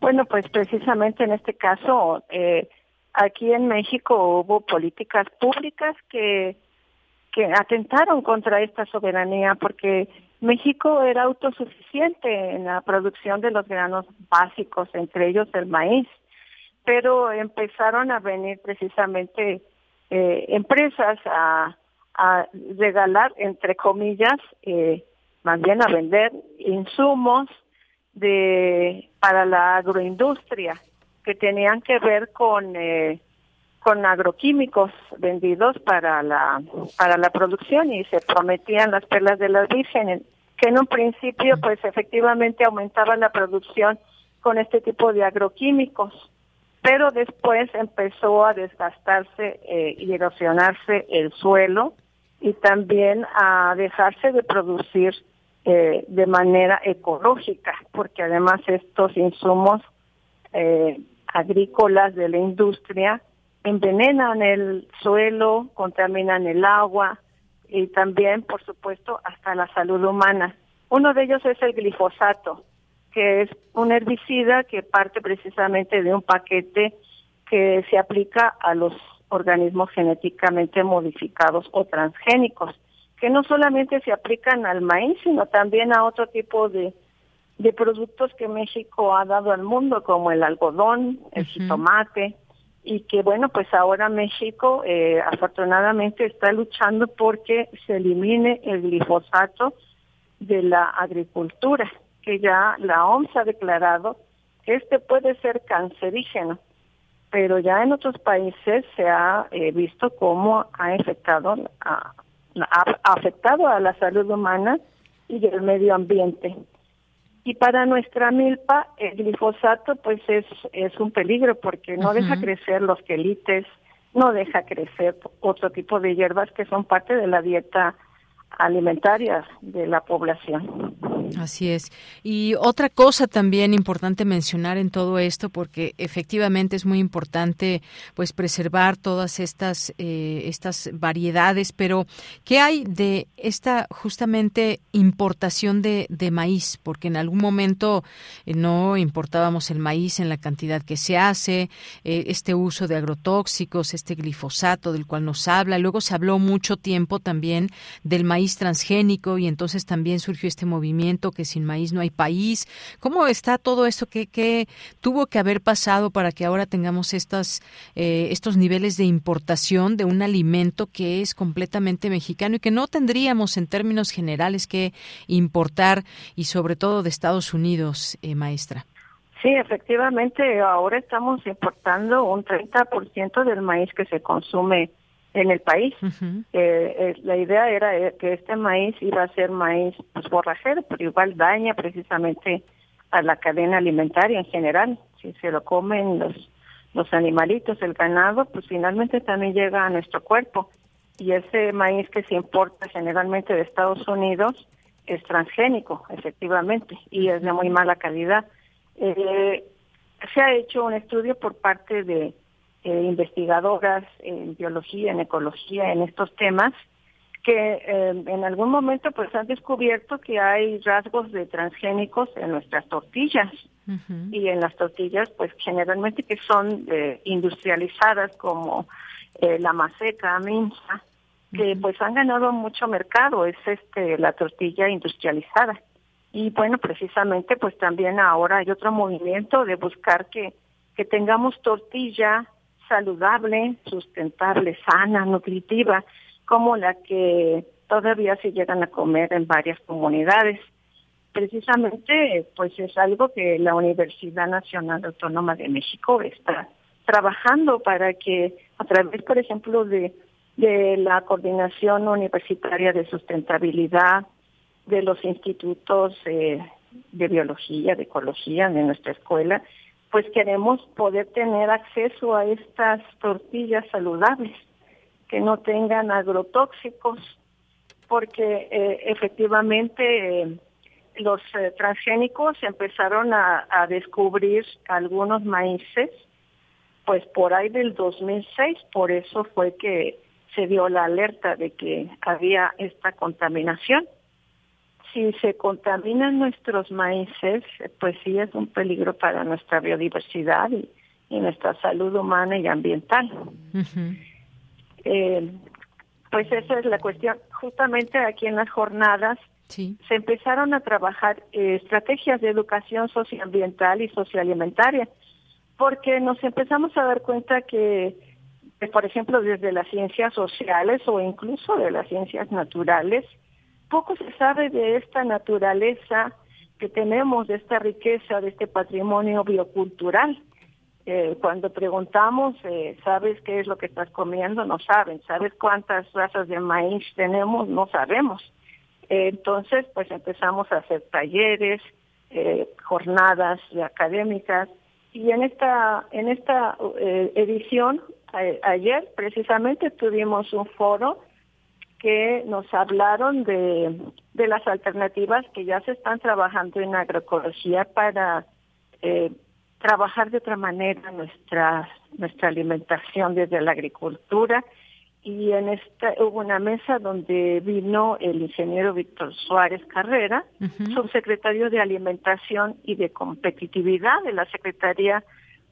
Bueno, pues precisamente en este caso, eh, aquí en México hubo políticas públicas que, que atentaron contra esta soberanía porque México era autosuficiente en la producción de los granos básicos, entre ellos el maíz pero empezaron a venir precisamente eh, empresas a, regalar, entre comillas, eh, más bien a vender insumos de para la agroindustria que tenían que ver con eh, con agroquímicos vendidos para la para la producción y se prometían las perlas de las vírgenes que en un principio pues efectivamente aumentaba la producción con este tipo de agroquímicos pero después empezó a desgastarse eh, y erosionarse el suelo y también a dejarse de producir eh, de manera ecológica, porque además estos insumos eh, agrícolas de la industria envenenan el suelo, contaminan el agua y también, por supuesto, hasta la salud humana. Uno de ellos es el glifosato, que es un herbicida que parte precisamente de un paquete que se aplica a los organismos genéticamente modificados o transgénicos, que no solamente se aplican al maíz, sino también a otro tipo de, de productos que México ha dado al mundo, como el algodón, el jitomate, y que bueno, pues ahora México eh, afortunadamente está luchando porque se elimine el glifosato de la agricultura que ya la OMS ha declarado que este puede ser cancerígeno, pero ya en otros países se ha eh, visto cómo ha afectado a, ha afectado a la salud humana y el medio ambiente. Y para nuestra milpa, el glifosato pues es, es un peligro porque no deja crecer los quelites, no deja crecer otro tipo de hierbas que son parte de la dieta alimentaria de la población. Así es. Y otra cosa también importante mencionar en todo esto, porque efectivamente es muy importante pues preservar todas estas, eh, estas variedades, pero ¿qué hay de esta justamente importación de, de maíz? Porque en algún momento eh, no importábamos el maíz en la cantidad que se hace, eh, este uso de agrotóxicos, este glifosato del cual nos habla, luego se habló mucho tiempo también del maíz transgénico y entonces también surgió este movimiento que sin maíz no hay país. ¿Cómo está todo esto? ¿Qué, tuvo que haber pasado para que ahora tengamos estas, eh, estos niveles de importación de un alimento que es completamente mexicano y que no tendríamos en términos generales que importar y sobre todo de Estados Unidos, eh, maestra? Sí, efectivamente, ahora estamos importando un 30% del maíz que se consume en el país. Eh, eh, la idea era eh, que este maíz iba a ser maíz pues, borrajero, pero igual daña precisamente a la cadena alimentaria en general. Si se lo comen los, los animalitos, el ganado, pues finalmente también llega a nuestro cuerpo. Y ese maíz que se importa generalmente de Estados Unidos es transgénico, efectivamente, y es de muy mala calidad. se ha hecho un estudio por parte de eh, investigadoras en biología, en ecología, en estos temas, que eh, en algún momento pues han descubierto que hay rasgos de transgénicos en nuestras tortillas. Y en las tortillas pues generalmente que son eh, industrializadas como eh, la maseca, minza, que pues han ganado mucho mercado, es este la tortilla industrializada. Y bueno, precisamente pues también ahora hay otro movimiento de buscar que, que tengamos tortilla saludable, sustentable, sana, nutritiva, como la que todavía se llegan a comer en varias comunidades. Precisamente, pues es algo que la Universidad Nacional Autónoma de México está trabajando para que a través, por ejemplo, de, de la Coordinación Universitaria de Sustentabilidad, de los institutos eh, de biología, de ecología de nuestra escuela, pues queremos poder tener acceso a estas tortillas saludables que no tengan agrotóxicos, porque eh, efectivamente eh, los eh, transgénicos empezaron a, a, descubrir algunos maíces, pues por ahí del 2006, por eso fue que se dio la alerta de que había esta contaminación. Si se contaminan nuestros maíces, pues sí es un peligro para nuestra biodiversidad y, y nuestra salud humana y ambiental. Uh eh, pues esa es la cuestión. Justamente aquí en las jornadas se empezaron a trabajar eh, estrategias de educación socioambiental y socioalimentaria, porque nos empezamos a dar cuenta que, por ejemplo, desde las ciencias sociales o incluso de las ciencias naturales, poco se sabe de esta naturaleza que tenemos, de esta riqueza, de este patrimonio biocultural. Eh, cuando preguntamos, eh, ¿sabes qué es lo que estás comiendo? No saben. ¿Sabes cuántas razas de maíz tenemos? No sabemos. Eh, entonces, pues empezamos a hacer talleres, jornadas académicas y en esta en esta edición ayer precisamente tuvimos un foro que nos hablaron de, de las alternativas que ya se están trabajando en agroecología para eh, trabajar de otra manera nuestra nuestra alimentación desde la agricultura y en esta hubo una mesa donde vino el ingeniero Víctor Suárez Carrera, subsecretario de Alimentación y de Competitividad de la Secretaría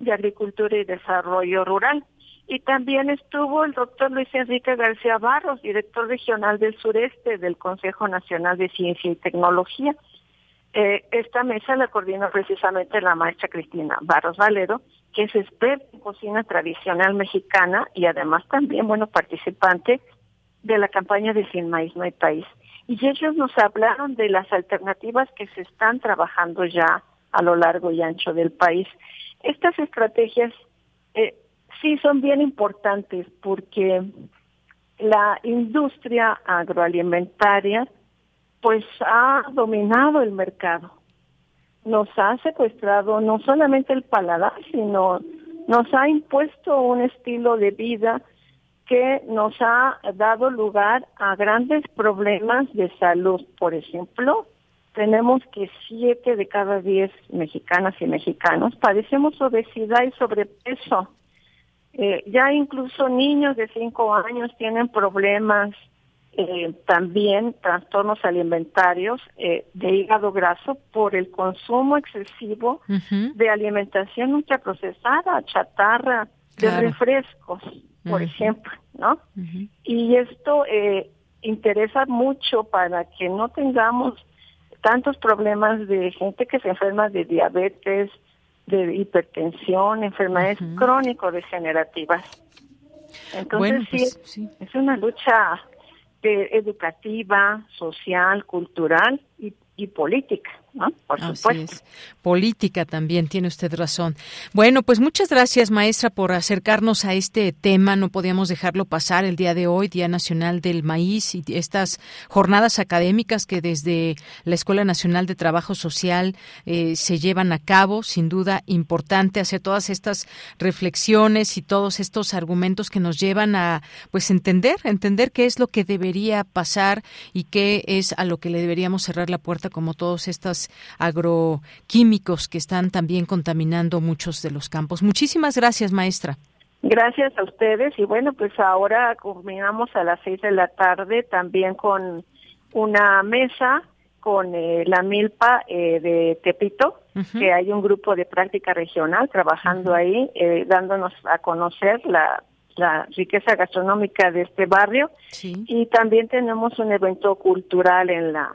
de Agricultura y Desarrollo Rural. Y también estuvo el doctor Luis Enrique García Barros, director regional del sureste del Consejo Nacional de Ciencia y Tecnología. Eh, esta mesa la coordina precisamente la maestra Cristina Barros Valero, que es experta en cocina tradicional mexicana y además también, bueno, participante de la campaña de Sin Maíz No hay País. Y ellos nos hablaron de las alternativas que se están trabajando ya a lo largo y ancho del país. Estas estrategias eh, sí son bien importantes porque la industria agroalimentaria pues ha dominado el mercado. Nos ha secuestrado no solamente el paladar, sino nos ha impuesto un estilo de vida que nos ha dado lugar a grandes problemas de salud. Por ejemplo, tenemos que siete de cada diez mexicanas y mexicanos padecemos obesidad y sobrepeso. Eh, ya incluso niños de cinco años tienen problemas eh, también trastornos alimentarios eh, de hígado graso por el consumo excesivo de alimentación ultraprocesada, chatarra, de refrescos, por ejemplo, ¿no? Y esto eh, interesa mucho para que no tengamos tantos problemas de gente que se enferma de diabetes, de hipertensión, enfermedades crónico-degenerativas. Entonces pues, sí, es una lucha educativa, social, cultural y, y política. Por supuesto. Política también, tiene usted razón. Bueno, pues muchas gracias, maestra, por acercarnos a este tema. No podíamos dejarlo pasar el día de hoy, Día Nacional del Maíz, y estas jornadas académicas que desde la Escuela Nacional de Trabajo Social eh, se llevan a cabo. Sin duda, importante hacer todas estas reflexiones y todos estos argumentos que nos llevan a, pues, entender, entender qué es lo que debería pasar y qué es a lo que le deberíamos cerrar la puerta, como todas estas agroquímicos que están también contaminando muchos de los campos. Muchísimas gracias, maestra. Gracias a ustedes y bueno, pues ahora culminamos a las seis de la tarde también con una mesa con eh, la milpa eh, de Tepito, que hay un grupo de práctica regional trabajando ahí, eh, dándonos a conocer la, la riqueza gastronómica de este barrio. Y también tenemos un evento cultural en la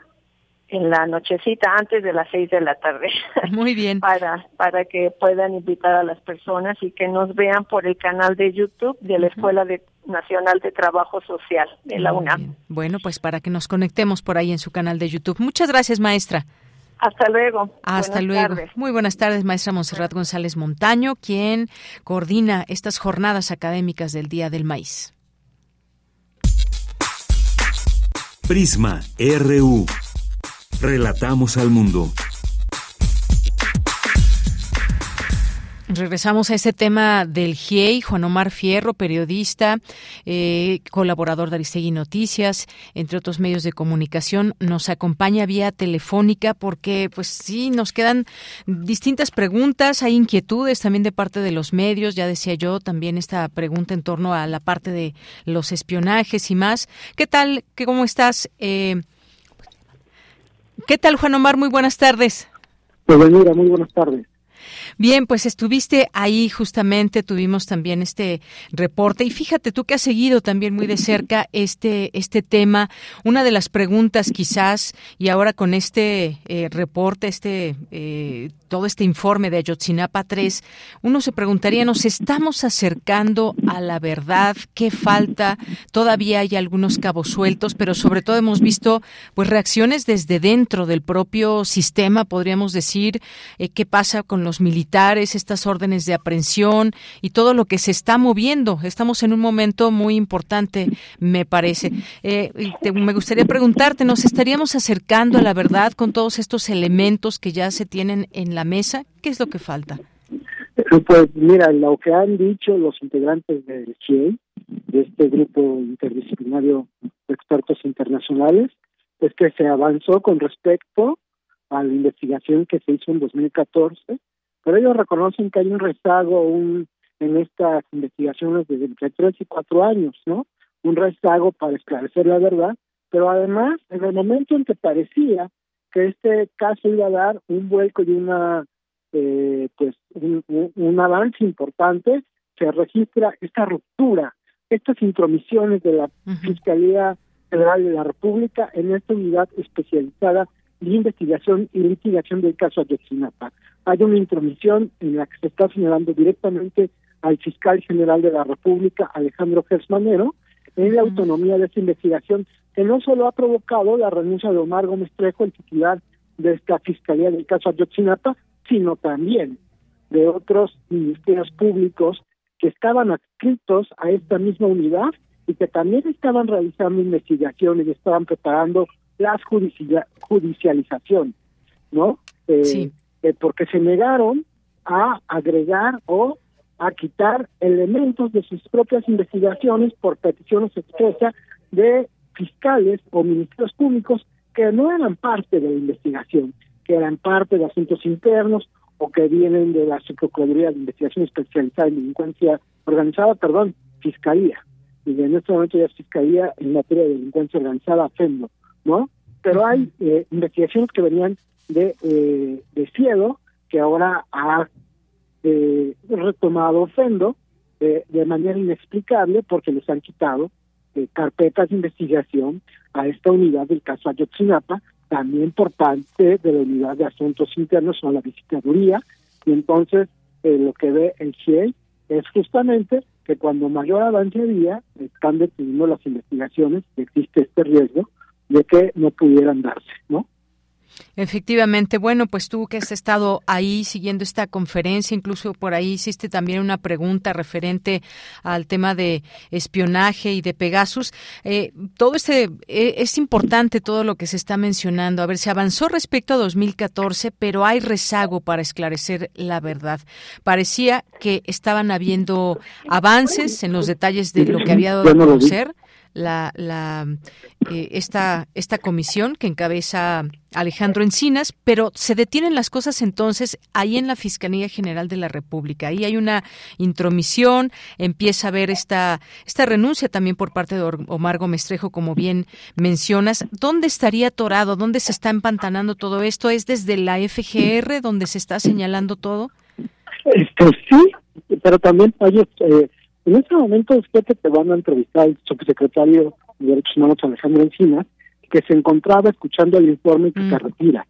en la nochecita antes de las seis de la tarde. Muy bien. para, para que puedan invitar a las personas y que nos vean por el canal de YouTube de la Escuela de, Nacional de Trabajo Social de la UNAM. Bueno, pues para que nos conectemos por ahí en su canal de YouTube. Muchas gracias, maestra. Hasta luego. Hasta luego. Muy buenas tardes, maestra Monserrat González Montaño, quien coordina estas jornadas académicas del Día del Maíz. Prisma RU. Relatamos al mundo. Regresamos a ese tema del GIEI. Juan Omar Fierro, periodista, eh, colaborador de Aristegui Noticias, entre otros medios de comunicación, nos acompaña vía telefónica porque, pues sí, nos quedan distintas preguntas, hay inquietudes también de parte de los medios. Ya decía yo también esta pregunta en torno a la parte de los espionajes y más. ¿Qué tal? ¿Qué, ¿Cómo estás? Eh, ¿Qué tal, Juan Omar? Muy buenas tardes. Pues mira, muy buenas tardes. Bien, pues estuviste ahí justamente, tuvimos también este reporte y fíjate tú que has seguido también muy de cerca este este tema. Una de las preguntas quizás y ahora con este eh, reporte, este eh, todo este informe de Ayotzinapa 3, uno se preguntaría, ¿nos estamos acercando a la verdad? ¿Qué falta? Todavía hay algunos cabos sueltos, pero sobre todo hemos visto pues reacciones desde dentro del propio sistema, podríamos decir, eh, qué pasa con los militares, estas órdenes de aprehensión y todo lo que se está moviendo. Estamos en un momento muy importante, me parece. Eh, me gustaría preguntarte, ¿nos estaríamos acercando a la verdad con todos estos elementos que ya se tienen en la mesa? ¿Qué es lo que falta? Eh, pues mira, lo que han dicho los integrantes del CIE, de este grupo interdisciplinario de expertos internacionales, es que se avanzó con respecto a la investigación que se hizo en 2014 pero ellos reconocen que hay un rezago un, en estas investigaciones desde entre tres y cuatro años, ¿no? Un rezago para esclarecer la verdad, pero además, en el momento en que parecía que este caso iba a dar un vuelco y una eh, pues un, un, avance importante, se registra esta ruptura, estas intromisiones de la Fiscalía Federal de la República en esta unidad especializada de investigación y litigación del caso Ayotzinapa. Hay una intromisión en la que se está señalando directamente al fiscal general de la República, Alejandro Gersmanero, en la autonomía de esta investigación, que no solo ha provocado la renuncia de Omar Gómez Trejo, el titular de esta fiscalía del caso Ayotzinapa, sino también de otros ministerios públicos que estaban adscritos a esta misma unidad y que también estaban realizando investigaciones y estaban preparando las judicialización, ¿no? Eh, sí. Eh, porque se negaron a agregar o a quitar elementos de sus propias investigaciones por peticiones expresas de fiscales o ministerios públicos que no eran parte de la investigación, que eran parte de asuntos internos o que vienen de la Subprocuraduría de Investigación Especializada en Delincuencia Organizada, perdón, Fiscalía. Y en este momento ya es Fiscalía en materia de delincuencia organizada, FEMDO, ¿no? Pero hay eh, investigaciones que venían de, eh, de Ciedo, que ahora ha eh, retomado Fendo eh, de manera inexplicable porque les han quitado eh, carpetas de investigación a esta unidad del caso Ayotzinapa, también por parte de la unidad de asuntos internos o la visitaduría, y entonces eh, lo que ve el GIEI es justamente que cuando mayor avance había, están deteniendo las investigaciones, existe este riesgo de que no pudieran darse, ¿no? Efectivamente, bueno, pues tú que has estado ahí siguiendo esta conferencia, incluso por ahí hiciste también una pregunta referente al tema de espionaje y de Pegasus. Eh, todo este eh, es importante todo lo que se está mencionando. A ver, se avanzó respecto a 2014, pero hay rezago para esclarecer la verdad. Parecía que estaban habiendo avances en los detalles de lo que había dado a conocer la, la eh, esta, esta comisión que encabeza Alejandro Encinas, pero se detienen las cosas entonces ahí en la Fiscalía General de la República. Ahí hay una intromisión, empieza a haber esta, esta renuncia también por parte de Omar Gómez Trejo, como bien mencionas. ¿Dónde estaría atorado? ¿Dónde se está empantanando todo esto? ¿Es desde la FGR donde se está señalando todo? Este, sí, pero también hay, eh, en este momento fíjate que te van a entrevistar el subsecretario de Derechos Humanos Alejandro Encina, que se encontraba escuchando el informe que se mm. retira.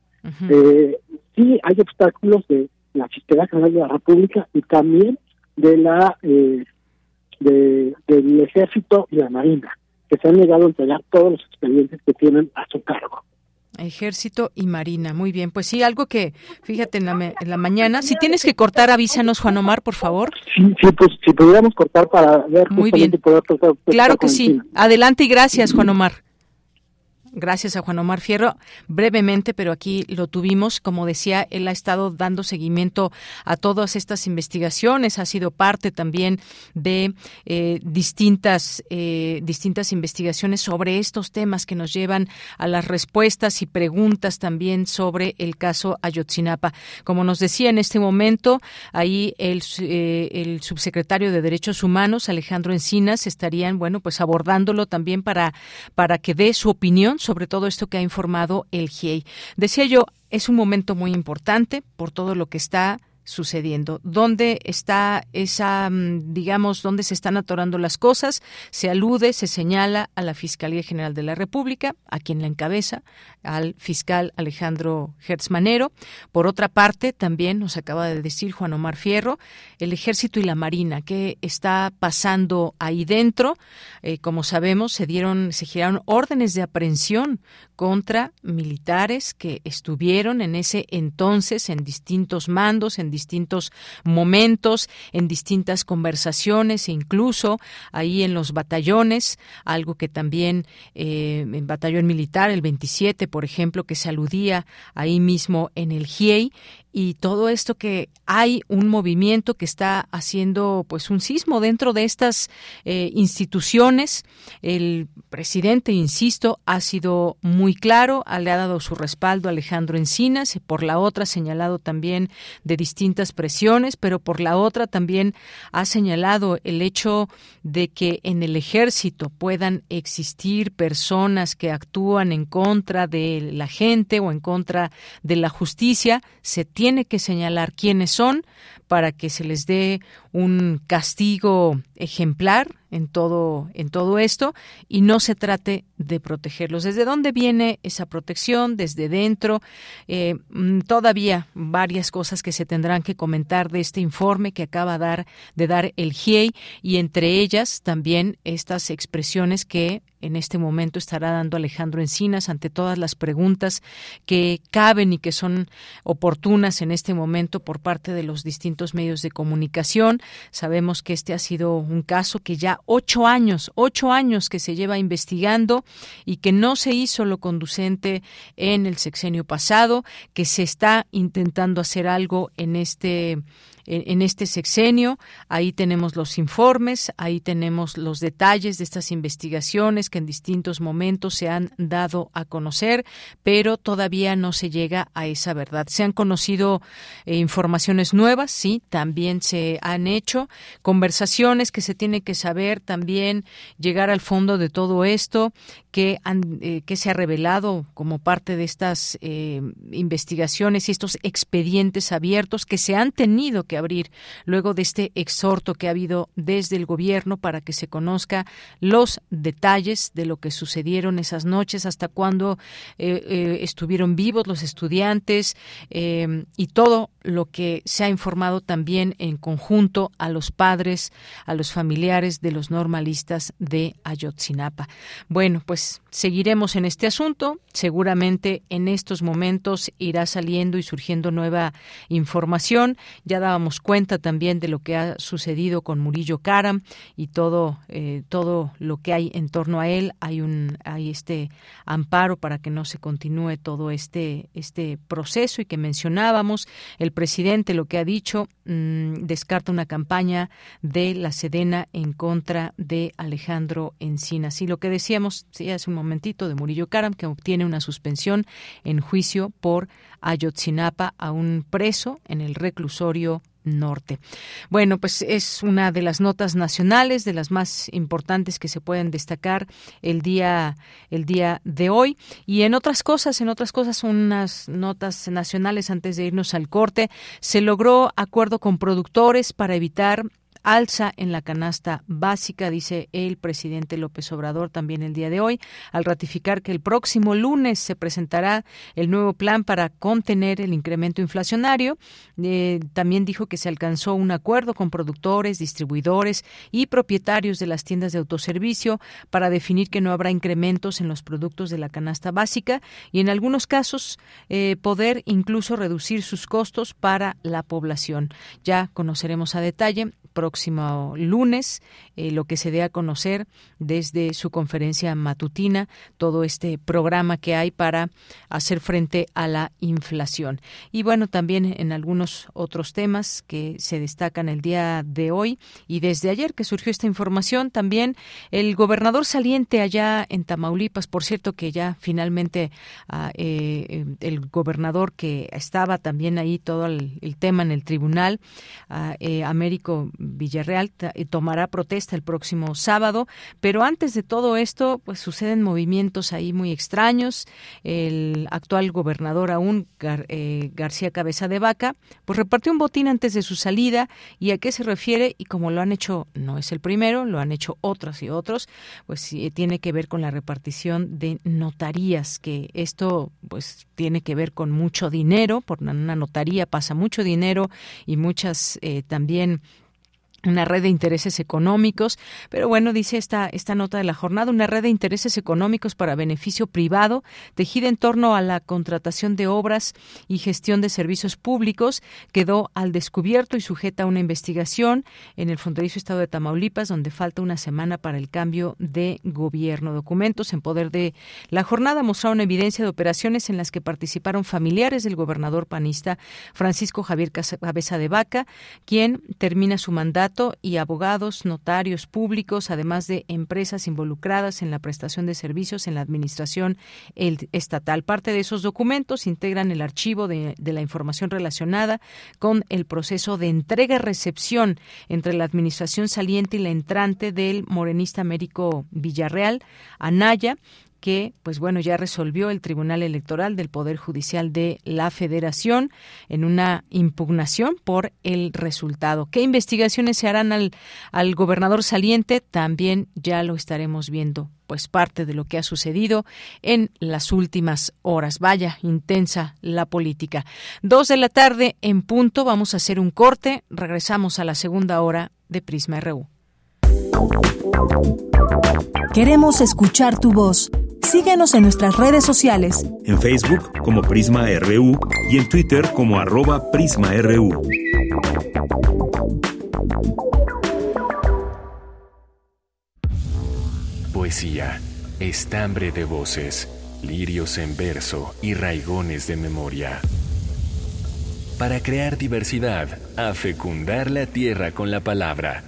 eh, sí, hay obstáculos de la Fiscalía General de la República y también de la eh, de, del Ejército y la Marina, que se han negado a entregar todos los expedientes que tienen a su cargo. Ejército y Marina, muy bien. Pues sí, algo que, fíjate, en la, en la mañana, si tienes que cortar, avísanos, Juan Omar, por favor. Sí, sí pues si pudiéramos cortar para ver muy bien. Poder claro que sí. Adelante y gracias, Juan Omar. Gracias a Juan Omar Fierro. Brevemente, pero aquí lo tuvimos. Como decía, él ha estado dando seguimiento a todas estas investigaciones. Ha sido parte también de eh, distintas, eh, distintas investigaciones sobre estos temas que nos llevan a las respuestas y preguntas también sobre el caso Ayotzinapa. Como nos decía en este momento, ahí el, eh, el subsecretario de Derechos Humanos, Alejandro Encinas, estarían, bueno, pues abordándolo también para, para que dé su opinión sobre todo esto que ha informado el GIEI. Decía yo, es un momento muy importante por todo lo que está sucediendo? ¿Dónde está esa, mm, digamos, dónde se están atorando las cosas? Se alude, se señala a la Fiscalía General de la República, a quien la encabeza, al fiscal Alejandro Hertzmanero. Por otra parte, también nos acaba de decir Juan Omar Fierro, el Ejército y la Marina, ¿qué está pasando ahí dentro? Eh, como sabemos, se dieron, se giraron órdenes de aprehensión contra militares que estuvieron en ese entonces en distintos mandos, en distintos momentos, en distintas conversaciones e incluso ahí en los batallones, algo que también eh, en batallón militar, el 27, por ejemplo, que se aludía ahí mismo en el GIEI, y todo esto que hay un movimiento que está haciendo pues un sismo dentro de estas eh, instituciones. El presidente insisto ha sido muy claro le ha dado su respaldo a Alejandro Encinas por la otra señalado también de distintas presiones pero por la otra también ha señalado el hecho de que en el ejército puedan existir personas que actúan en contra de la gente o en contra de la justicia. Se tiene que señalar quiénes son para que se les dé un castigo ejemplar en todo en todo esto y no se trate de protegerlos. ¿Desde dónde viene esa protección? Desde dentro. Eh, mm, todavía varias cosas que se tendrán que comentar de este informe que acaba dar, de dar el GIEI y entre ellas también estas expresiones que en este momento estará dando Alejandro Encinas ante todas las preguntas que caben y que son oportunas en este momento por parte de los distintos medios de comunicación. Sabemos que este ha sido un caso que ya ocho años, ocho años que se lleva investigando y que no se hizo lo conducente en el sexenio pasado, que se está intentando hacer algo en este en, este sexenio. Ahí tenemos los informes, ahí tenemos los detalles de estas investigaciones que en distintos momentos se han dado a conocer, pero todavía no se llega a esa verdad. Se han conocido eh, informaciones nuevas, sí, también se han hecho conversaciones que se tiene que saber también llegar al fondo de todo esto que, han, eh, se ha revelado como parte de estas eh, investigaciones y estos expedientes abiertos que se han tenido que abrir luego de este exhorto que ha habido desde el gobierno para que se conozca los detalles de lo que sucedieron esas noches, hasta cuándo eh, eh, estuvieron vivos los estudiantes eh, y todo lo que se ha informado también en conjunto a los padres, a los familiares de los normalistas de Ayotzinapa. Bueno, pues seguiremos en este asunto. Seguramente en estos momentos irá saliendo y surgiendo nueva información. Ya dábamos cuenta también de lo que ha sucedido con Murillo Karam y todo, eh, todo lo que hay en torno a él. Hay un, hay este amparo para que no se continúe todo este, este proceso y que mencionábamos. El presidente lo que ha dicho mm, descarta una campaña de la Sedena en contra de Alejandro Encinas. Y lo que decíamos sí, hace un momentito de Murillo Karam, que obtiene una suspensión en juicio por Ayotzinapa a un preso en el reclusorio norte. Bueno, pues es una de las notas nacionales, de las más importantes que se pueden destacar el día, el día de hoy. Y en otras cosas, en otras cosas, unas notas nacionales antes de irnos al corte, se logró acuerdo con productores para evitar alza en la canasta básica, dice el presidente López Obrador también el día de hoy, al ratificar que el próximo lunes se presentará el nuevo plan para contener el incremento inflacionario. Eh, también dijo que se alcanzó un acuerdo con productores, distribuidores y propietarios de las tiendas de autoservicio para definir que no habrá incrementos en los productos de la canasta básica y en algunos casos eh, poder incluso reducir sus costos para la población. Ya conoceremos a detalle próximo lunes, eh, lo que se dé a conocer desde su conferencia matutina, todo este programa que hay para hacer frente a la inflación. Y bueno, también en algunos otros temas que se destacan el día de hoy y desde ayer que surgió esta información, también el gobernador saliente allá en Tamaulipas, por cierto que ya finalmente ah, eh, el gobernador que estaba también ahí todo el, tema en el tribunal, ah, eh, Américo Villarreal tomará protesta el próximo sábado, pero antes de todo esto, pues suceden movimientos ahí muy extraños. El actual gobernador aún, eh, García Cabeza de Vaca, pues repartió un botín antes de su salida. Y a qué se refiere y como lo han hecho, no es el primero, lo han hecho otros y otros, pues tiene que ver con la repartición de notarías, que esto pues tiene que ver con mucho dinero, por una notaría pasa mucho dinero y muchas eh, también una red de intereses económicos, pero bueno, dice esta, esta nota de la jornada, una red de intereses económicos para beneficio privado, tejida en torno a la contratación de obras y gestión de servicios públicos, quedó al descubierto y sujeta a una investigación en el fronterizo estado de Tamaulipas, donde falta una semana para el cambio de gobierno. Documentos en poder de la jornada mostraron evidencia de operaciones en las que participaron familiares del gobernador panista Francisco Javier Cabeza de Vaca, quien termina su mandato y abogados, notarios públicos, además de empresas involucradas en la prestación de servicios en la administración estatal. Parte de esos documentos integran el archivo de, de la información relacionada con el proceso de entrega-recepción entre la administración saliente y la entrante del morenista Américo Villarreal, Anaya, que, pues bueno, ya resolvió el Tribunal Electoral del Poder Judicial de la Federación en una impugnación por el resultado. ¿Qué investigaciones se harán al, al gobernador saliente? También ya lo estaremos viendo pues parte de lo que ha sucedido en las últimas horas. Vaya, intensa la política. Dos de la tarde en punto, vamos a hacer un corte, regresamos a la segunda hora de Prisma RU. Queremos escuchar tu voz. Síguenos en nuestras redes sociales. En Facebook como Prisma RU y en Twitter como arroba PrismaRU. Poesía, estambre de voces, lirios en verso y raigones de memoria. Para crear diversidad, a fecundar la tierra con la palabra.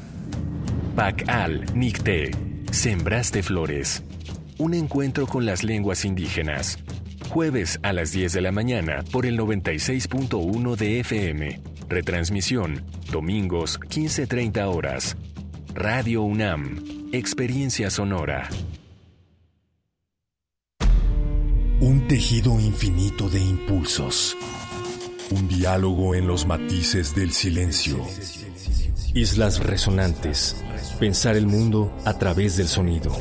Pacal Nicte, Sembraste Flores un encuentro con las lenguas indígenas. Jueves a las 10 de la mañana por el 96.1 de FM. Retransmisión, domingos 15.30 horas. Radio UNAM, Experiencia Sonora. Un tejido infinito de impulsos. Un diálogo en los matices del silencio. Islas resonantes. Pensar el mundo a través del sonido.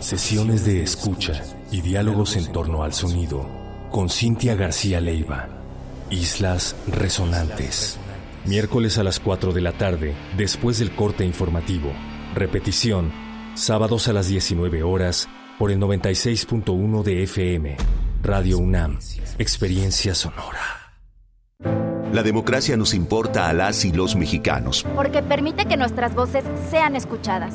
Sesiones de escucha y diálogos en torno al sonido con Cintia García Leiva. Islas Resonantes. Miércoles a las 4 de la tarde, después del corte informativo. Repetición, sábados a las 19 horas, por el 96.1 de FM. Radio UNAM, Experiencia Sonora. La democracia nos importa a las y los mexicanos. Porque permite que nuestras voces sean escuchadas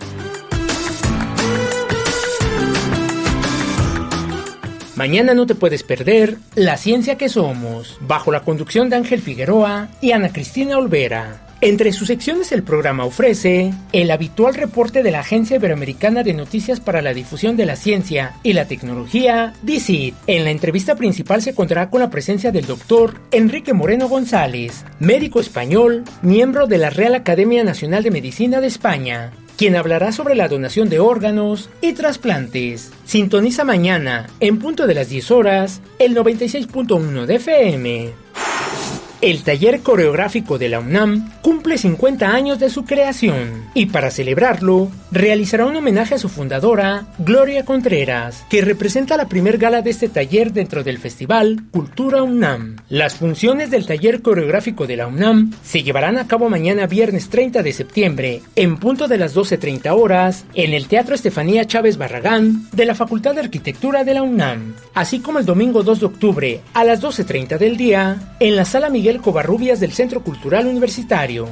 Mañana no te puedes perder La Ciencia que Somos, bajo la conducción de Ángel Figueroa y Ana Cristina Olvera. Entre sus secciones el programa ofrece el habitual reporte de la Agencia Iberoamericana de Noticias para la Difusión de la Ciencia y la Tecnología, DICIT. En la entrevista principal se contará con la presencia del doctor Enrique Moreno González, médico español, miembro de la Real Academia Nacional de Medicina de España, quien hablará sobre la donación de órganos y trasplantes. Sintoniza mañana, en punto de las 10 horas, el 96.1 de FM. El taller coreográfico de la UNAM cumple 50 años de su creación y para celebrarlo realizará un homenaje a su fundadora, Gloria Contreras, que representa la primer gala de este taller dentro del festival Cultura UNAM. Las funciones del taller coreográfico de la UNAM se llevarán a cabo mañana viernes 30 de septiembre en punto de las 12.30 horas en el Teatro Estefanía Chávez Barragán de la Facultad de Arquitectura de la UNAM, así como el domingo 2 de octubre a las 12.30 del día en la Sala Miguel Covarrubias del Centro Cultural Universitario.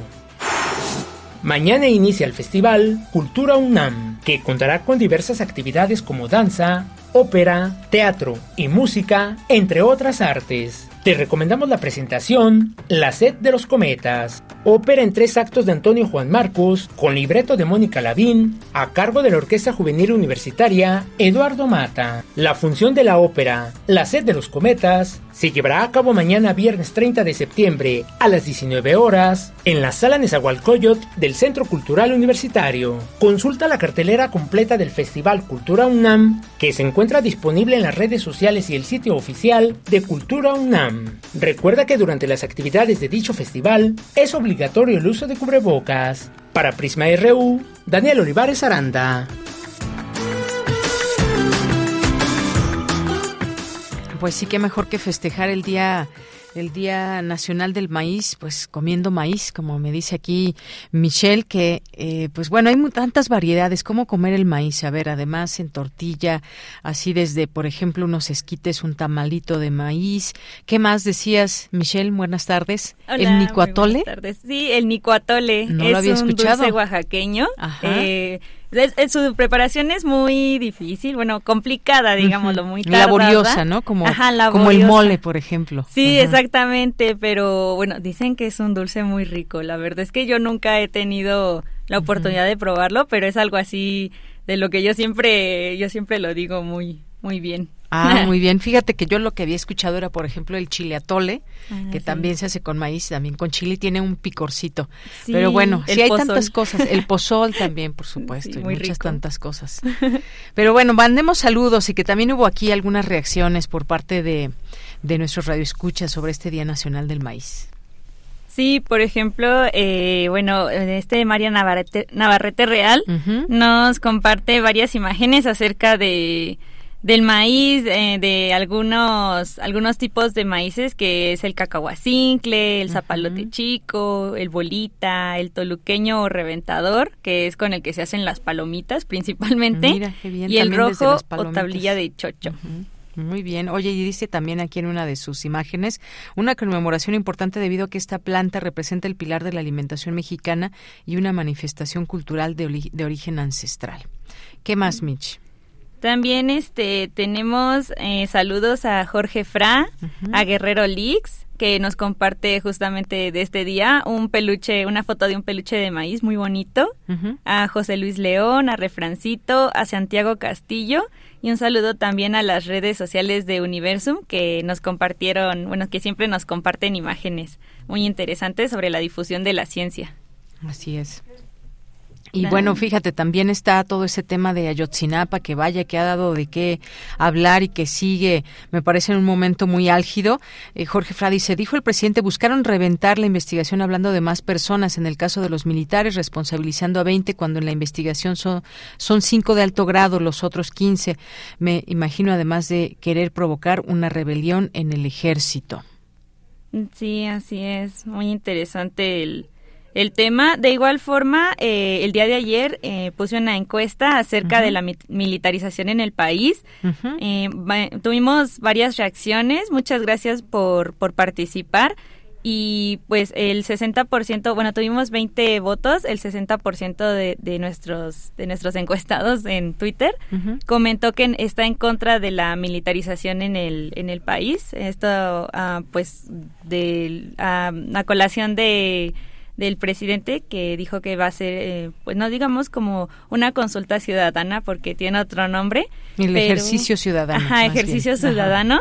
Mañana inicia el festival Cultura UNAM, que contará con diversas actividades como danza, ópera, teatro y música, entre otras artes. Te recomendamos la presentación La sed de los cometas, ópera en tres actos de Antonio Juan Marcos, con libreto de Mónica Lavín, a cargo de la Orquesta Juvenil Universitaria Eduardo Mata. La función de la ópera La sed de los cometas se llevará a cabo mañana viernes 30 de septiembre a las 19 horas en la sala Nezahualcóyotl del Centro Cultural Universitario. Consulta la cartelera completa del Festival Cultura UNAM que se encuentra disponible en las redes sociales y el sitio oficial de Cultura UNAM. Recuerda que durante las actividades de dicho festival es obligatorio el uso de cubrebocas. Para Prisma RU, Daniel Olivares Aranda. Pues sí que mejor que festejar el día el Día Nacional del Maíz, pues comiendo maíz, como me dice aquí Michelle, que eh, pues bueno, hay tantas variedades, cómo comer el maíz, a ver, además en tortilla, así desde, por ejemplo, unos esquites, un tamalito de maíz. ¿Qué más decías, Michelle? Buenas tardes. Hola, ¿El nicuatole? Buenas tardes. Sí, el nicuatole No es lo había un escuchado. dulce oaxaqueño. Ajá. Eh, es- es- su preparación es muy difícil, bueno, complicada, digámoslo, muy tardada. Laboriosa, ¿no? Como, Ajá, como el laboriosa. mole, por ejemplo. Sí, Ajá. exactamente, pero bueno, dicen que es un dulce muy rico. La verdad es que yo nunca he tenido la oportunidad de probarlo, pero es algo así de lo que yo siempre, yo siempre lo digo muy, muy bien. Ah, muy bien. Fíjate que yo lo que había escuchado era, por ejemplo, el chile atole, Ah, que sí. también se hace con maíz, también con chile y tiene un picorcito. Sí, Pero bueno, sí hay pozol. tantas cosas. El pozol también, por supuesto, Sí, y muchas rico. tantas cosas. Pero bueno, mandemos saludos y que también hubo aquí algunas reacciones por parte de, de nuestros radioescuchas sobre este Día Nacional del Maíz. Sí, por ejemplo, eh, bueno, este María Navarrete, Navarrete Real nos comparte varias imágenes acerca de del maíz, eh, de algunos algunos tipos de maíces que es el cacahuacincle, el zapalote chico, el bolita, el toluqueño o reventador, que es con el que se hacen las palomitas principalmente, y el rojo o tablilla de chocho. Muy bien. Oye, y dice también aquí en una de sus imágenes una conmemoración importante debido a que esta planta representa el pilar de la alimentación mexicana y una manifestación cultural de, de origen ancestral. ¿Qué más, Mitch? También este tenemos eh, saludos a Jorge Fra, a Guerrero Lix, que nos comparte justamente de este día un peluche, una foto de un peluche de maíz muy bonito, a José Luis León, a Refrancito, a Santiago Castillo y un saludo también a las redes sociales de Universum que nos compartieron, bueno, que siempre nos comparten imágenes muy interesantes sobre la difusión de la ciencia. Así es. Y bueno, fíjate, también está todo ese tema de Ayotzinapa, que vaya, que ha dado de qué hablar y que sigue, me parece, en un momento muy álgido. Eh, Jorge Fra dice, dijo el presidente, buscaron reventar la investigación hablando de más personas, en el caso de los militares, responsabilizando a 20, cuando en la investigación son, son 5 de alto grado, los otros 15. Me imagino, además de querer provocar una rebelión en el ejército. Sí, así es. Muy interesante el el tema. De igual forma, eh, el día de ayer eh, puse una encuesta acerca de la militarización en el país. Eh, tuvimos varias reacciones. Muchas gracias por, por participar. Y pues el 60%, bueno, tuvimos 20 votos, el 60% de, de, nuestros, de nuestros encuestados en Twitter comentó que está en contra de la militarización en el, en el país. Esto, ah, pues, de a colación de del presidente que dijo que va a ser, eh, pues no digamos como una consulta ciudadana porque tiene otro nombre. El ejercicio ciudadano. Ajá, ejercicio ciudadano.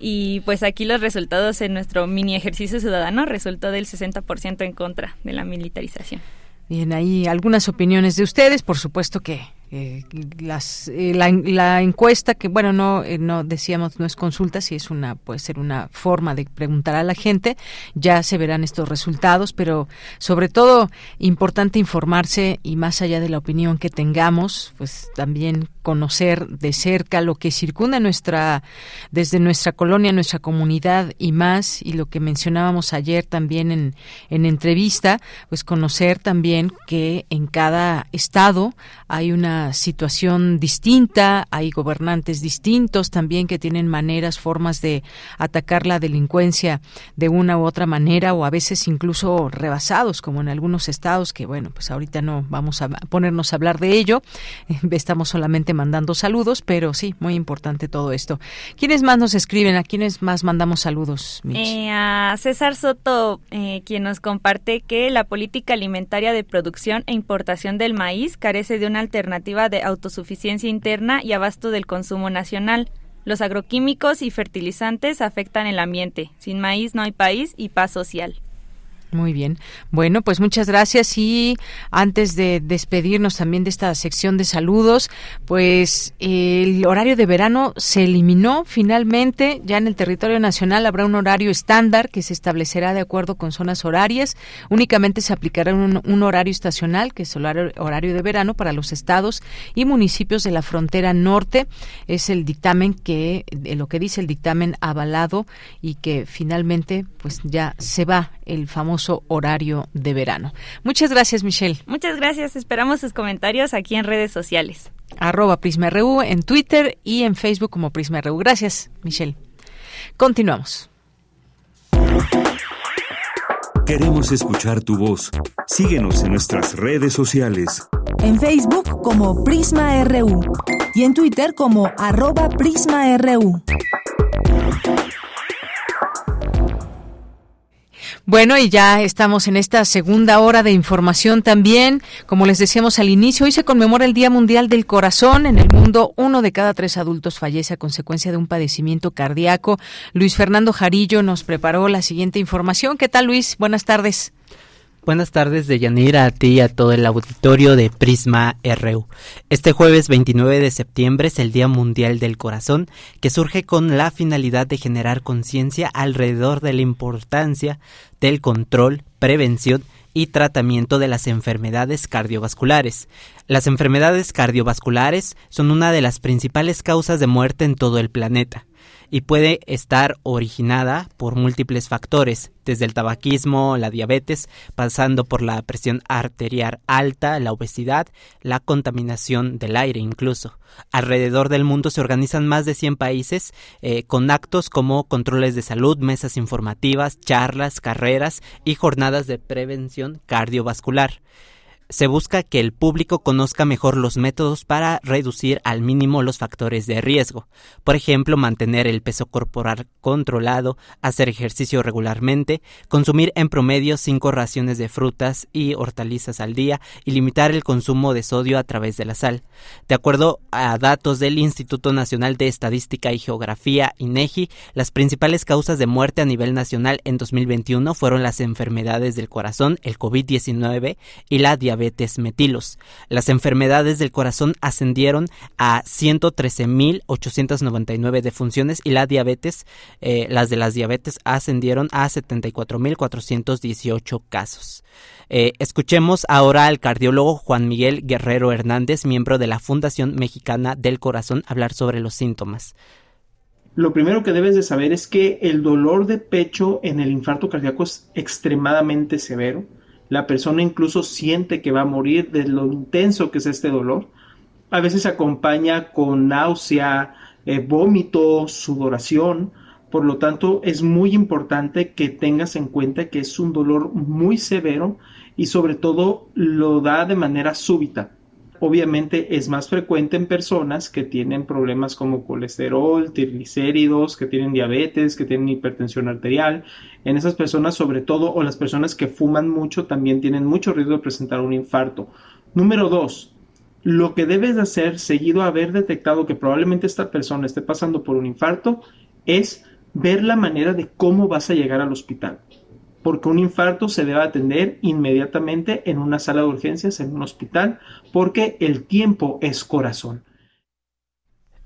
Y pues aquí los resultados en nuestro mini ejercicio ciudadano resultó del 60% en contra de la militarización. Bien, ahí algunas opiniones de ustedes, por supuesto que eh, las, eh, la, encuesta que bueno no eh, no decíamos no es consulta si es una puede ser una forma de preguntar a la gente. Ya se verán estos resultados pero sobre todo importante informarse y más allá de la opinión que tengamos pues también conocer de cerca lo que circunda nuestra desde nuestra colonia nuestra comunidad y más y lo que mencionábamos ayer también en, en entrevista pues conocer también que en cada estado hay una situación distinta, hay gobernantes distintos también que tienen maneras, formas de atacar la delincuencia de una u otra manera o a veces incluso rebasados, como en algunos estados que, bueno, pues ahorita no vamos a ponernos a hablar de ello, estamos solamente mandando saludos, pero sí, muy importante todo esto. ¿Quiénes más nos escriben? ¿A quiénes más mandamos saludos? Eh, a César Soto, eh, quien nos comparte que la política alimentaria de producción e importación del maíz carece de una alternativa de autosuficiencia interna y abasto del consumo nacional. Los agroquímicos y fertilizantes afectan el ambiente. Sin maíz no hay país y paz social. Muy bien. Bueno, pues muchas gracias y antes de despedirnos también de esta sección de saludos, pues el horario de verano se eliminó finalmente. Ya en el territorio nacional habrá un horario estándar que se establecerá de acuerdo con zonas horarias. Únicamente se aplicará un, horario estacional, que es el horario, de verano para los estados y municipios de la frontera norte. Es el dictamen que, lo que dice el dictamen avalado y que finalmente pues ya se va el famoso horario de verano. Muchas gracias, Michelle. Muchas gracias. Esperamos sus comentarios aquí en redes sociales. Arroba PrismaRU en Twitter y en Facebook como PrismaRU. Gracias, Michelle. Continuamos. Queremos escuchar tu voz. Síguenos en nuestras redes sociales. En Facebook como PrismaRU y en Twitter como arroba PrismaRU. Bueno, y ya estamos en esta segunda hora de información también. Como les decíamos al inicio, hoy se conmemora el Día Mundial del Corazón. En el mundo, uno de cada tres adultos fallece a consecuencia de un padecimiento cardíaco. Luis Fernando Jarillo nos preparó la siguiente información. ¿Qué tal, Luis? Buenas tardes. Buenas tardes de Yanira a ti y a todo el auditorio de Prisma RU. Este jueves 29 de septiembre es el Día Mundial del Corazón, que surge con la finalidad de generar conciencia alrededor de la importancia del control, prevención y tratamiento de las enfermedades cardiovasculares. Las enfermedades cardiovasculares son una de las principales causas de muerte en todo el planeta y puede estar originada por múltiples factores, desde el tabaquismo, la diabetes, pasando por la presión arterial alta, la obesidad, la contaminación del aire incluso. Alrededor del mundo se organizan más de 100 países eh, con actos como controles de salud, mesas informativas, charlas, carreras y jornadas de prevención cardiovascular se busca que el público conozca mejor los métodos para reducir al mínimo los factores de riesgo. Por ejemplo, mantener el peso corporal controlado, hacer ejercicio regularmente, consumir en promedio cinco raciones de frutas y hortalizas al día y limitar el consumo de sodio a través de la sal. De acuerdo a datos del Instituto Nacional de Estadística y Geografía, INEGI, las principales causas de muerte a nivel nacional en 2021 fueron las enfermedades del corazón, el COVID-19 y la diabetes diabetes metilos. Las enfermedades del corazón ascendieron a 113.899 defunciones y la diabetes, eh, las de las diabetes ascendieron a 74.418 casos. Eh, escuchemos ahora al cardiólogo Juan Miguel Guerrero Hernández, miembro de la Fundación Mexicana del Corazón, hablar sobre los síntomas. Lo primero que debes de saber es que el dolor de pecho en el infarto cardíaco es extremadamente severo la persona incluso siente que va a morir de lo intenso que es este dolor. A veces se acompaña con náusea, eh, vómito, sudoración. Por lo tanto, es muy importante que tengas en cuenta que es un dolor muy severo y sobre todo lo da de manera súbita. Obviamente es más frecuente en personas que tienen problemas como colesterol, triglicéridos, que tienen diabetes, que tienen hipertensión arterial. En esas personas, sobre todo, o las personas que fuman mucho, también tienen mucho riesgo de presentar un infarto. Número dos, lo que debes de hacer seguido a haber detectado que probablemente esta persona esté pasando por un infarto es ver la manera de cómo vas a llegar al hospital porque un infarto se debe atender inmediatamente en una sala de urgencias, en un hospital, porque el tiempo es corazón.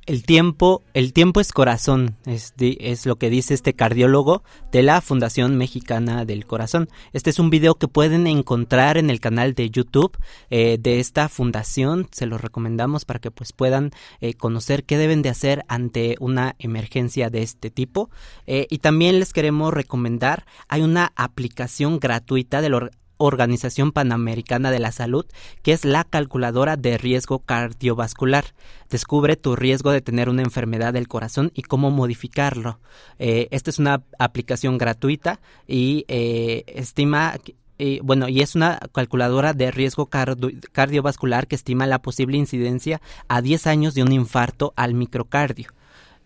El tiempo, el tiempo es corazón, es, es, lo que dice este cardiólogo de la Fundación Mexicana del Corazón. Este es un video que pueden encontrar en el canal de YouTube eh, de esta fundación. Se lo recomendamos para que pues puedan eh, conocer qué deben de hacer ante una emergencia de este tipo. Eh, y también les queremos recomendar, hay una aplicación gratuita del, Organización Panamericana de la Salud, que es la calculadora de riesgo cardiovascular. Descubre tu riesgo de tener una enfermedad del corazón y cómo modificarlo. Eh, esta es una aplicación gratuita y eh, estima bueno, y es una calculadora de riesgo cardiovascular que estima la posible incidencia a 10 años de un infarto al microcardio.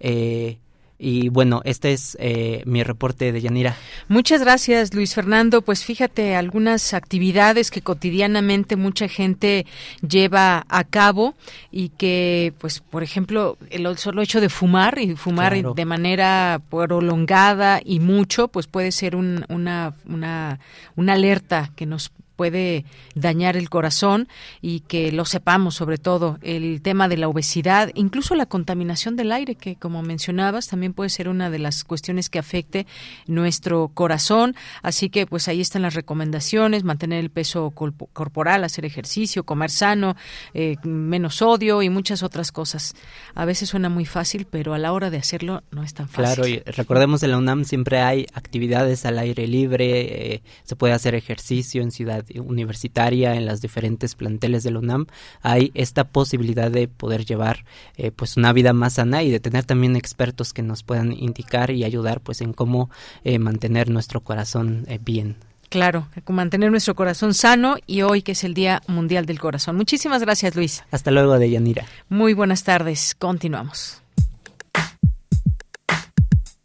Eh, y bueno, este es eh, mi reporte de Yanira. Muchas gracias, Luis Fernando. Pues fíjate, algunas actividades que cotidianamente mucha gente lleva a cabo y que, pues, por ejemplo, el solo hecho de fumar y fumar de manera prolongada y mucho, pues puede ser un, una, una, una alerta que nos puede dañar el corazón y que lo sepamos sobre todo el tema de la obesidad, incluso la contaminación del aire que como mencionabas también puede ser una de las cuestiones que afecte nuestro corazón, así que pues ahí están las recomendaciones, mantener el peso corporal, hacer ejercicio, comer sano, eh, menos sodio y muchas otras cosas. A veces suena muy fácil, pero a la hora de hacerlo no es tan fácil. Claro, y recordemos en la UNAM siempre hay actividades al aire libre, eh, se puede hacer ejercicio en ciudad universitaria, en las diferentes planteles de la UNAM, hay esta posibilidad de poder llevar eh, pues una vida más sana y de tener también expertos que nos puedan indicar y ayudar pues en cómo eh, mantener nuestro corazón eh, bien. Claro, mantener nuestro corazón sano y hoy que es el Día Mundial del Corazón. Muchísimas gracias, Luis. Hasta luego, Deyanira. Muy buenas tardes. Continuamos.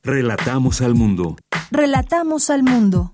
Relatamos al mundo. Relatamos al mundo.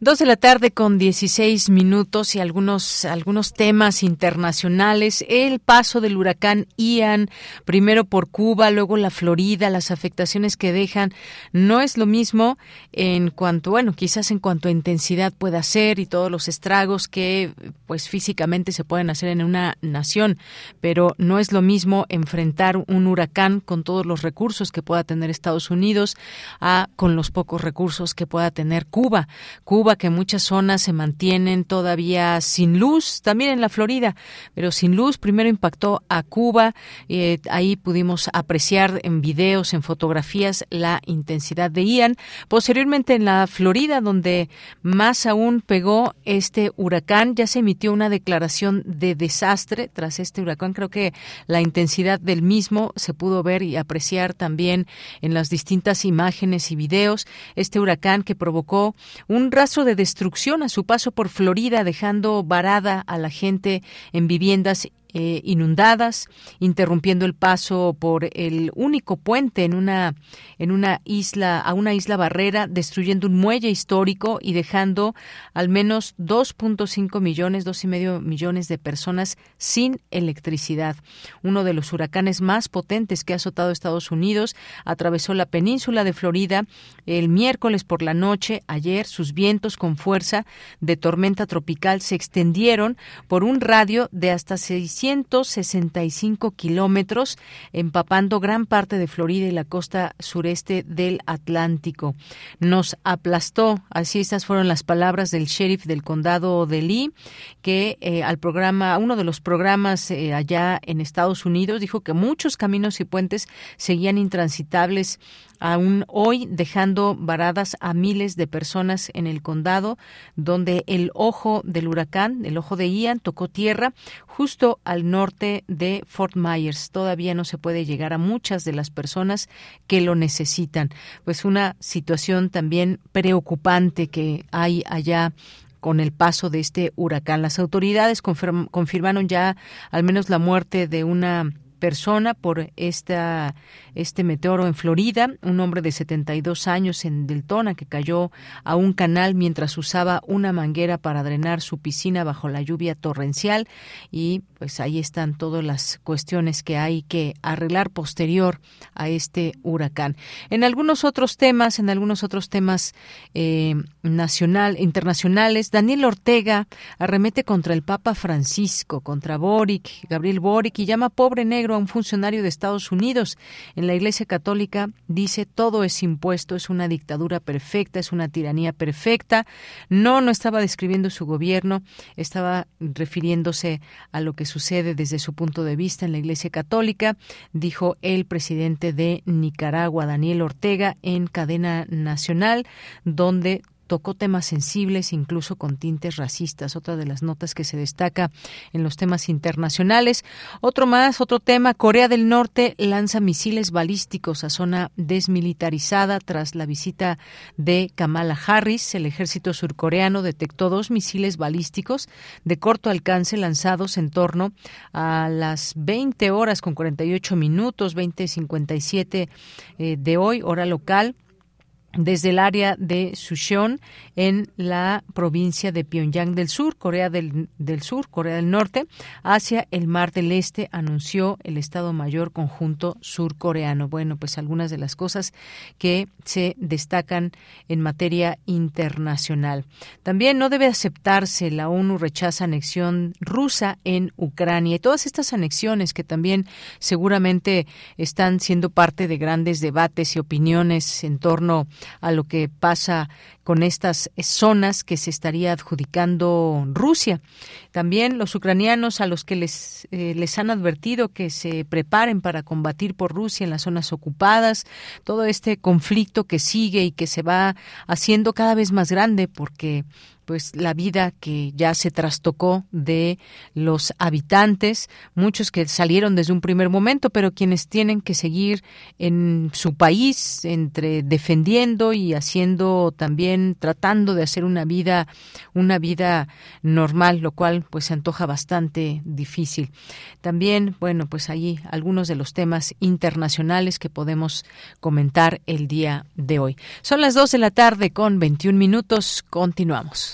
Dos de la tarde con 16 minutos y algunos, algunos temas internacionales. El paso del huracán Ian, primero por Cuba, luego la Florida, las afectaciones que dejan, no es lo mismo en cuanto, bueno, quizás en cuanto a intensidad pueda ser y todos los estragos que pues físicamente se pueden hacer en una nación, pero no es lo mismo enfrentar un huracán con todos los recursos que pueda tener Estados Unidos a con los pocos recursos que pueda tener Cuba. Cuba que muchas zonas se mantienen todavía sin luz, también en la Florida, pero sin luz. Primero impactó a Cuba, eh, ahí pudimos apreciar en videos, en fotografías, la intensidad de Ian. Posteriormente en la Florida, donde más aún pegó este huracán, ya se emitió una declaración de desastre tras este huracán. Creo que la intensidad del mismo se pudo ver y apreciar también en las distintas imágenes y videos. Este huracán que provocó un de destrucción a su paso por Florida, dejando varada a la gente en viviendas eh, inundadas, interrumpiendo el paso por el único puente en una en una isla a una isla barrera, destruyendo un muelle histórico y dejando al menos 2.5 millones, dos y medio millones de personas sin electricidad. Uno de los huracanes más potentes que ha azotado Estados Unidos atravesó la península de Florida el miércoles por la noche. Ayer sus vientos con fuerza de tormenta tropical se extendieron por un radio de hasta 600 165 kilómetros, empapando gran parte de Florida y la costa sureste del Atlántico. Nos aplastó, así estas fueron las palabras del sheriff del condado de Lee, que eh, al programa, uno de los programas eh, allá en Estados Unidos, dijo que muchos caminos y puentes seguían intransitables aún hoy dejando varadas a miles de personas en el condado, donde el ojo del huracán, el ojo de Ian, tocó tierra justo al norte de Fort Myers. Todavía no se puede llegar a muchas de las personas que lo necesitan. Pues una situación también preocupante que hay allá con el paso de este huracán. Las autoridades confirmaron ya al menos la muerte de una persona por esta, este meteoro en Florida, un hombre de 72 años en Deltona que cayó a un canal mientras usaba una manguera para drenar su piscina bajo la lluvia torrencial y pues ahí están todas las cuestiones que hay que arreglar posterior a este huracán. En algunos otros temas, en algunos otros temas eh, nacional, internacionales, Daniel Ortega arremete contra el Papa Francisco, contra Boric, Gabriel Boric y llama pobre negro a un funcionario de Estados Unidos. En la Iglesia Católica dice todo es impuesto, es una dictadura perfecta, es una tiranía perfecta. No, no estaba describiendo su gobierno, estaba refiriéndose a lo que sucede desde su punto de vista en la Iglesia Católica, dijo el presidente de Nicaragua, Daniel Ortega, en cadena nacional, donde tocó temas sensibles, incluso con tintes racistas, otra de las notas que se destaca en los temas internacionales. Otro más, otro tema, Corea del Norte lanza misiles balísticos a zona desmilitarizada tras la visita de Kamala Harris. El ejército surcoreano detectó dos misiles balísticos de corto alcance lanzados en torno a las 20 horas con 48 minutos, 20.57 eh, de hoy, hora local desde el área de Sucheon en la provincia de Pyongyang del Sur, Corea del, Sur, Corea del Norte, hacia el Mar del Este, anunció el Estado Mayor Conjunto Surcoreano. Bueno, pues algunas de las cosas que se destacan en materia internacional. También no debe aceptarse, la ONU rechaza anexión rusa en Ucrania y todas estas anexiones que también seguramente están siendo parte de grandes debates y opiniones en torno a lo que pasa con estas zonas que se estaría adjudicando Rusia. También los ucranianos a los que les, eh, les han advertido que se preparen para combatir por Rusia en las zonas ocupadas, todo este conflicto que sigue y que se va haciendo cada vez más grande porque pues la vida que ya se trastocó de los habitantes, muchos que salieron desde un primer momento, pero quienes tienen que seguir en su país entre defendiendo y haciendo también tratando de hacer una vida una vida normal, lo cual pues se antoja bastante difícil. También, bueno, pues allí algunos de los temas internacionales que podemos comentar el día de hoy. Son las dos de la tarde con 21 minutos. Continuamos.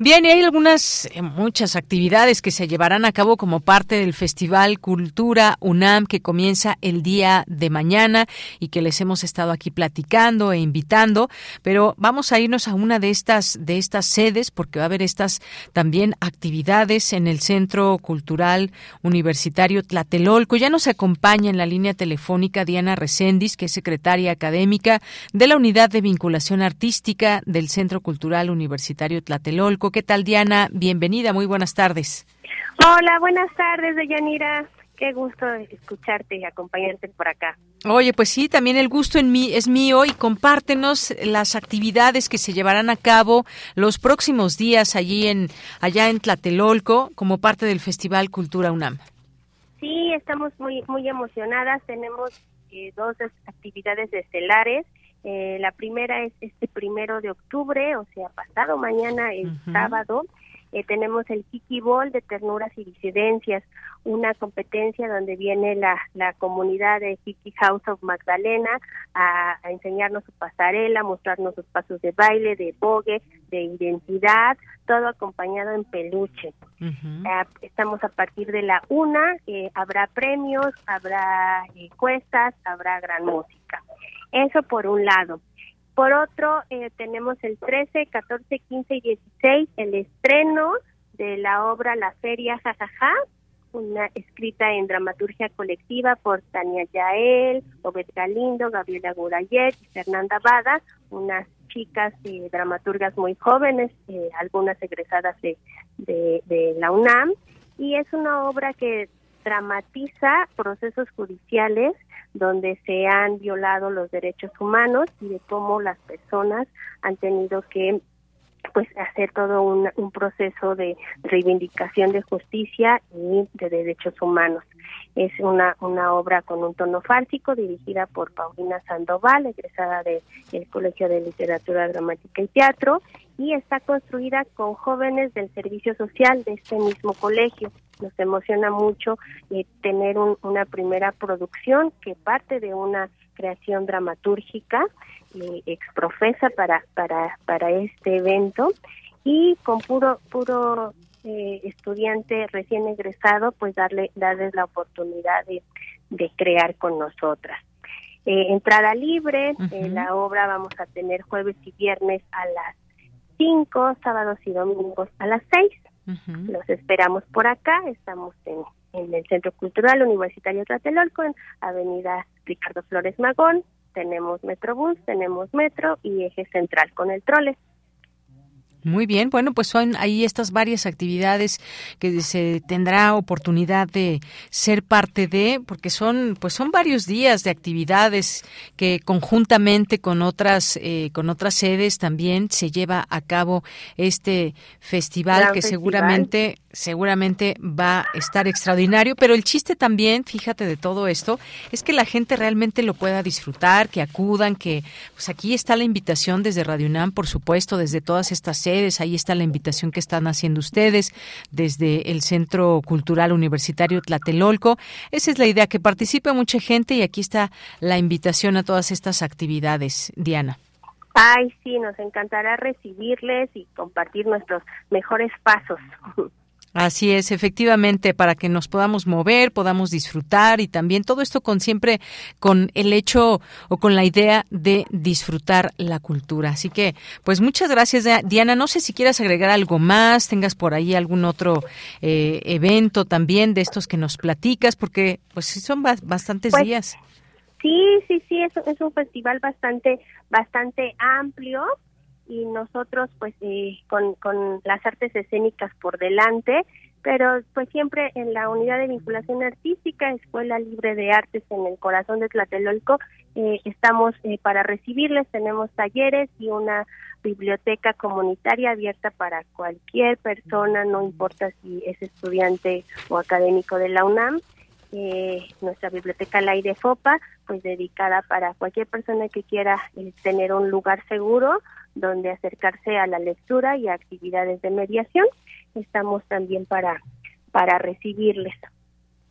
Bien, y hay algunas, eh, muchas actividades que se llevarán a cabo como parte del Festival Cultura UNAM que comienza el día de mañana y que les hemos estado aquí platicando e invitando, pero vamos a irnos a una de estas, de estas sedes porque va a haber estas también actividades en el Centro Cultural Universitario Tlatelolco. Ya nos acompaña en la línea telefónica Diana Recendis, que es secretaria académica de la Unidad de Vinculación Artística del Centro Cultural Universitario Tlatelolco. ¿Qué tal, Diana? Bienvenida, muy buenas tardes. Hola, buenas tardes, Deyanira. Qué gusto escucharte y acompañarte por acá. Oye, pues sí, también el gusto en mí es mío y compártenos las actividades que se llevarán a cabo los próximos días allí en allá en Tlatelolco como parte del Festival Cultura UNAM. Sí, estamos muy muy emocionadas. Tenemos eh, dos actividades estelares. Eh, la primera es este primero de octubre, o sea, pasado mañana, el sábado. Eh, tenemos el Kiki Ball de Ternuras y Disidencias, una competencia donde viene la, la comunidad de Kiki House of Magdalena a, enseñarnos su pasarela, mostrarnos sus pasos de baile, de bogue, de identidad, todo acompañado en peluche. Eh, estamos a partir de la una, habrá premios, habrá encuestas, habrá gran música. Eso por un lado. Por otro, eh, tenemos el 13, 14, 15 y 16, el estreno de la obra La Feria Jajaja, una escrita en dramaturgia colectiva por Tania Yael, Obed Galindo, Gabriela Gurayet y Fernanda Bada, unas chicas y dramaturgas muy jóvenes, eh, algunas egresadas de, de la UNAM, y es una obra que dramatiza procesos judiciales donde se han violado los derechos humanos y de cómo las personas han tenido que pues hacer todo un, proceso de reivindicación de justicia y de derechos humanos. Es una, una obra con un tono fársico dirigida por Paulina Sandoval, egresada del Colegio de Literatura Dramática y Teatro, y está construida con jóvenes del servicio social de este mismo colegio nos emociona mucho eh, tener una primera producción que parte de una creación dramatúrgica eh, exprofesa para, para, para este evento y con puro, puro eh, estudiante recién egresado, pues darle, darles la oportunidad de, de crear con nosotras. Eh, entrada libre, la obra vamos a tener jueves y viernes a las 5, sábados y domingos a las 6 los esperamos por acá, estamos en, el Centro Cultural Universitario Tlatelolco, en Avenida Ricardo Flores Magón, tenemos Metrobús, tenemos Metro y Eje Central con el trole. Muy bien, bueno, pues son ahí estas varias actividades que se tendrá oportunidad de ser parte de, porque son, pues son varios días de actividades que conjuntamente con otras, eh, con otras sedes también se lleva a cabo este festival que seguramente seguramente va a estar extraordinario, pero el chiste también, fíjate de todo esto, es que la gente realmente lo pueda disfrutar, que acudan, que pues aquí está la invitación desde Radio UNAM, por supuesto, desde todas estas sedes, ahí está la invitación que están haciendo ustedes desde el Centro Cultural Universitario Tlatelolco. Esa es la idea, que participe mucha gente y aquí está la invitación a todas estas actividades, Diana. Ay, sí, nos encantará recibirles y compartir nuestros mejores pasos. Así es, efectivamente, para que nos podamos mover, podamos disfrutar y también todo esto con siempre con el hecho o con la idea de disfrutar la cultura. Así que, pues muchas gracias, Diana. No sé si quieras agregar algo más, tengas por ahí algún otro eh, evento también de estos que nos platicas, porque pues son bastantes pues, días. Sí, sí, sí, es, es un festival bastante, bastante amplio y nosotros pues eh, con, con las artes escénicas por delante, pero pues siempre en la unidad de vinculación artística, Escuela Libre de Artes en el corazón de Tlatelolco, eh, estamos eh, para recibirles, tenemos talleres y una biblioteca comunitaria abierta para cualquier persona, no importa si es estudiante o académico de la UNAM. Eh, nuestra biblioteca al aire FOPA, pues dedicada para cualquier persona que quiera eh, tener un lugar seguro donde acercarse a la lectura y a actividades de mediación. Estamos también para, para recibirles.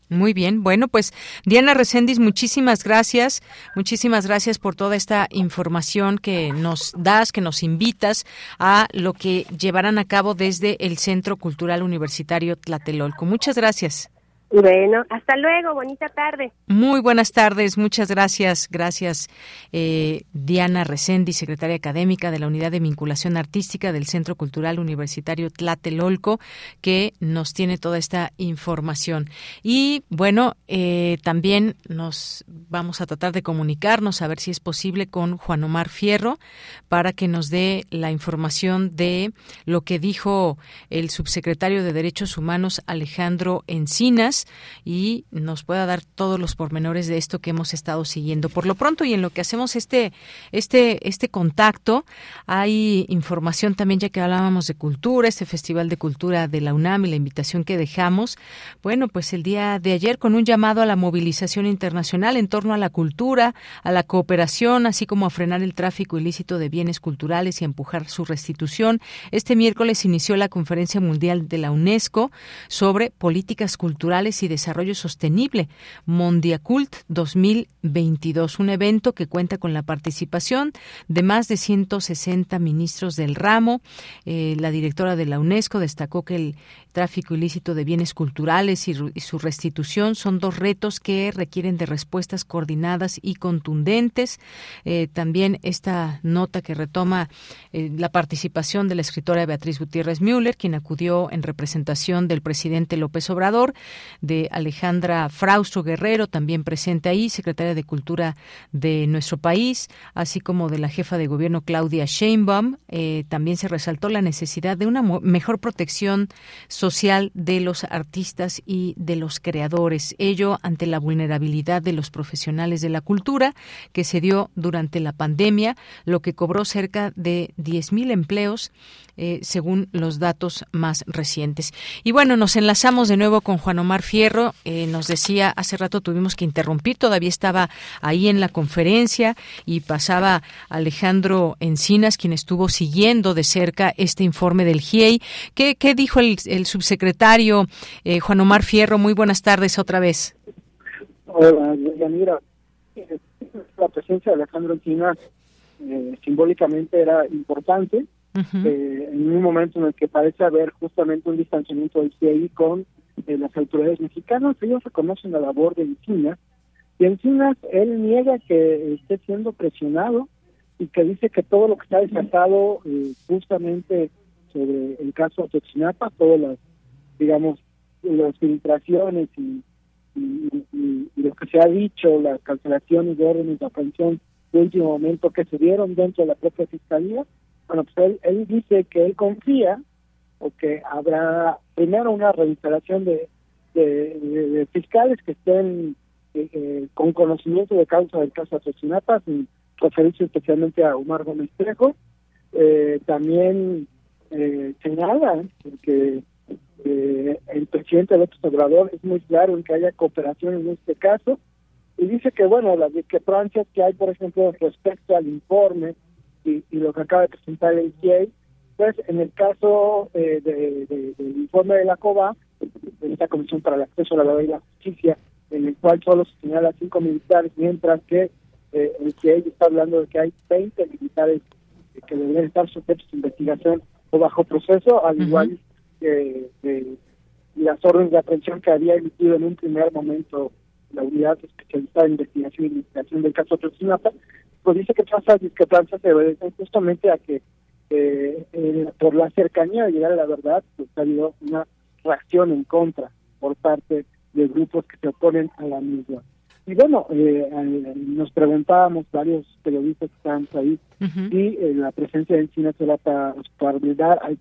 Muy bien, bueno, pues Diana Recendis, muchísimas gracias, muchísimas gracias por toda esta información que nos das, que nos invitas a lo que llevarán a cabo desde el Centro Cultural Universitario Tlatelolco. Muchas gracias. Bueno, hasta luego, bonita tarde. Muy buenas tardes, muchas gracias. Gracias, eh, Diana Resendi, secretaria académica de la Unidad de Vinculación Artística del Centro Cultural Universitario Tlatelolco, que nos tiene toda esta información. Y bueno, eh, también nos vamos a tratar de comunicarnos, a ver si es posible, con Juan Omar Fierro, para que nos dé la información de lo que dijo el subsecretario de Derechos Humanos, Alejandro Encinas y nos pueda dar todos los pormenores de esto que hemos estado siguiendo. Por lo pronto y en lo que hacemos este este este contacto, hay información también ya que hablábamos de cultura, este Festival de Cultura de la UNAM y la invitación que dejamos. Bueno, pues el día de ayer con un llamado a la movilización internacional en torno a la cultura, a la cooperación, así como a frenar el tráfico ilícito de bienes culturales y empujar su restitución. Este miércoles inició la Conferencia Mundial de la UNESCO sobre políticas culturales y Desarrollo Sostenible, Mondiacult 2022, un evento que cuenta con la participación de más de 160 ministros del ramo. Eh, la directora de la UNESCO destacó que el tráfico ilícito de bienes culturales y, su restitución son dos retos que requieren de respuestas coordinadas y contundentes. Eh, también esta nota que retoma eh, la participación de la escritora Beatriz Gutiérrez Müller, quien acudió en representación del presidente López Obrador, de Alejandra Fraustro Guerrero, también presente ahí, secretaria de Cultura de nuestro país, así como de la jefa de gobierno Claudia Sheinbaum. Eh, también se resaltó la necesidad de una mejor protección social social de los artistas y de los creadores. Ello ante la vulnerabilidad de los profesionales de la cultura que se dio durante la pandemia, lo que cobró cerca de 10.000 empleos eh, según los datos más recientes. Y bueno, nos enlazamos de nuevo con Juan Omar Fierro. Eh, nos decía, hace rato tuvimos que interrumpir, todavía estaba ahí en la conferencia y pasaba Alejandro Encinas, quien estuvo siguiendo de cerca este informe del GIEI. ¿Qué, qué dijo el, el subsecretario eh, Juan Omar Fierro? Muy buenas tardes otra vez. Hola, mira, la presencia de Alejandro Encinas simbólicamente era importante eh, en un momento en el que parece haber justamente un distanciamiento del CII con eh, las autoridades mexicanas. Ellos reconocen la labor de Encinas y Encinas, él niega que esté siendo presionado y que dice que todo lo que está desatado eh, justamente sobre el caso de Ototzinapa, todas las, digamos, las filtraciones y, lo que se ha dicho, las cancelaciones de órdenes de aprehensión de último momento que se dieron dentro de la propia fiscalía, bueno, pues él, dice que él confía o que habrá primero una reinstalación de, de, fiscales que estén eh, eh, con conocimiento de causa del caso Asesinata, sin referirse especialmente a Omar Gómez Trejo. Eh, también señala que el presidente López Obrador es muy claro en que haya cooperación en este caso y dice que, bueno, las discrepancias que hay, por ejemplo, respecto al informe y, lo que acaba de presentar el ICA, pues en el caso eh, de, del informe de la COBA, de esta Comisión para el Acceso a la Verdad y la Justicia, en el cual solo se señala cinco militares, mientras que eh, el ICA está hablando de que hay 20 militares que deberían estar sujetos a investigación o bajo proceso, al igual que las órdenes de aprehensión que había emitido en un primer momento la unidad especializada de investigación y investigación del caso Trotzinapa, pues dice que todas esas discrepancias se obedecen justamente a que eh, eh, por la cercanía de llegar a la verdad, pues ha habido una reacción en contra por parte de grupos que se oponen a la misma. Y bueno, eh, nos preguntábamos varios periodistas que estaban ahí si la presencia de encinas era para, para brindar al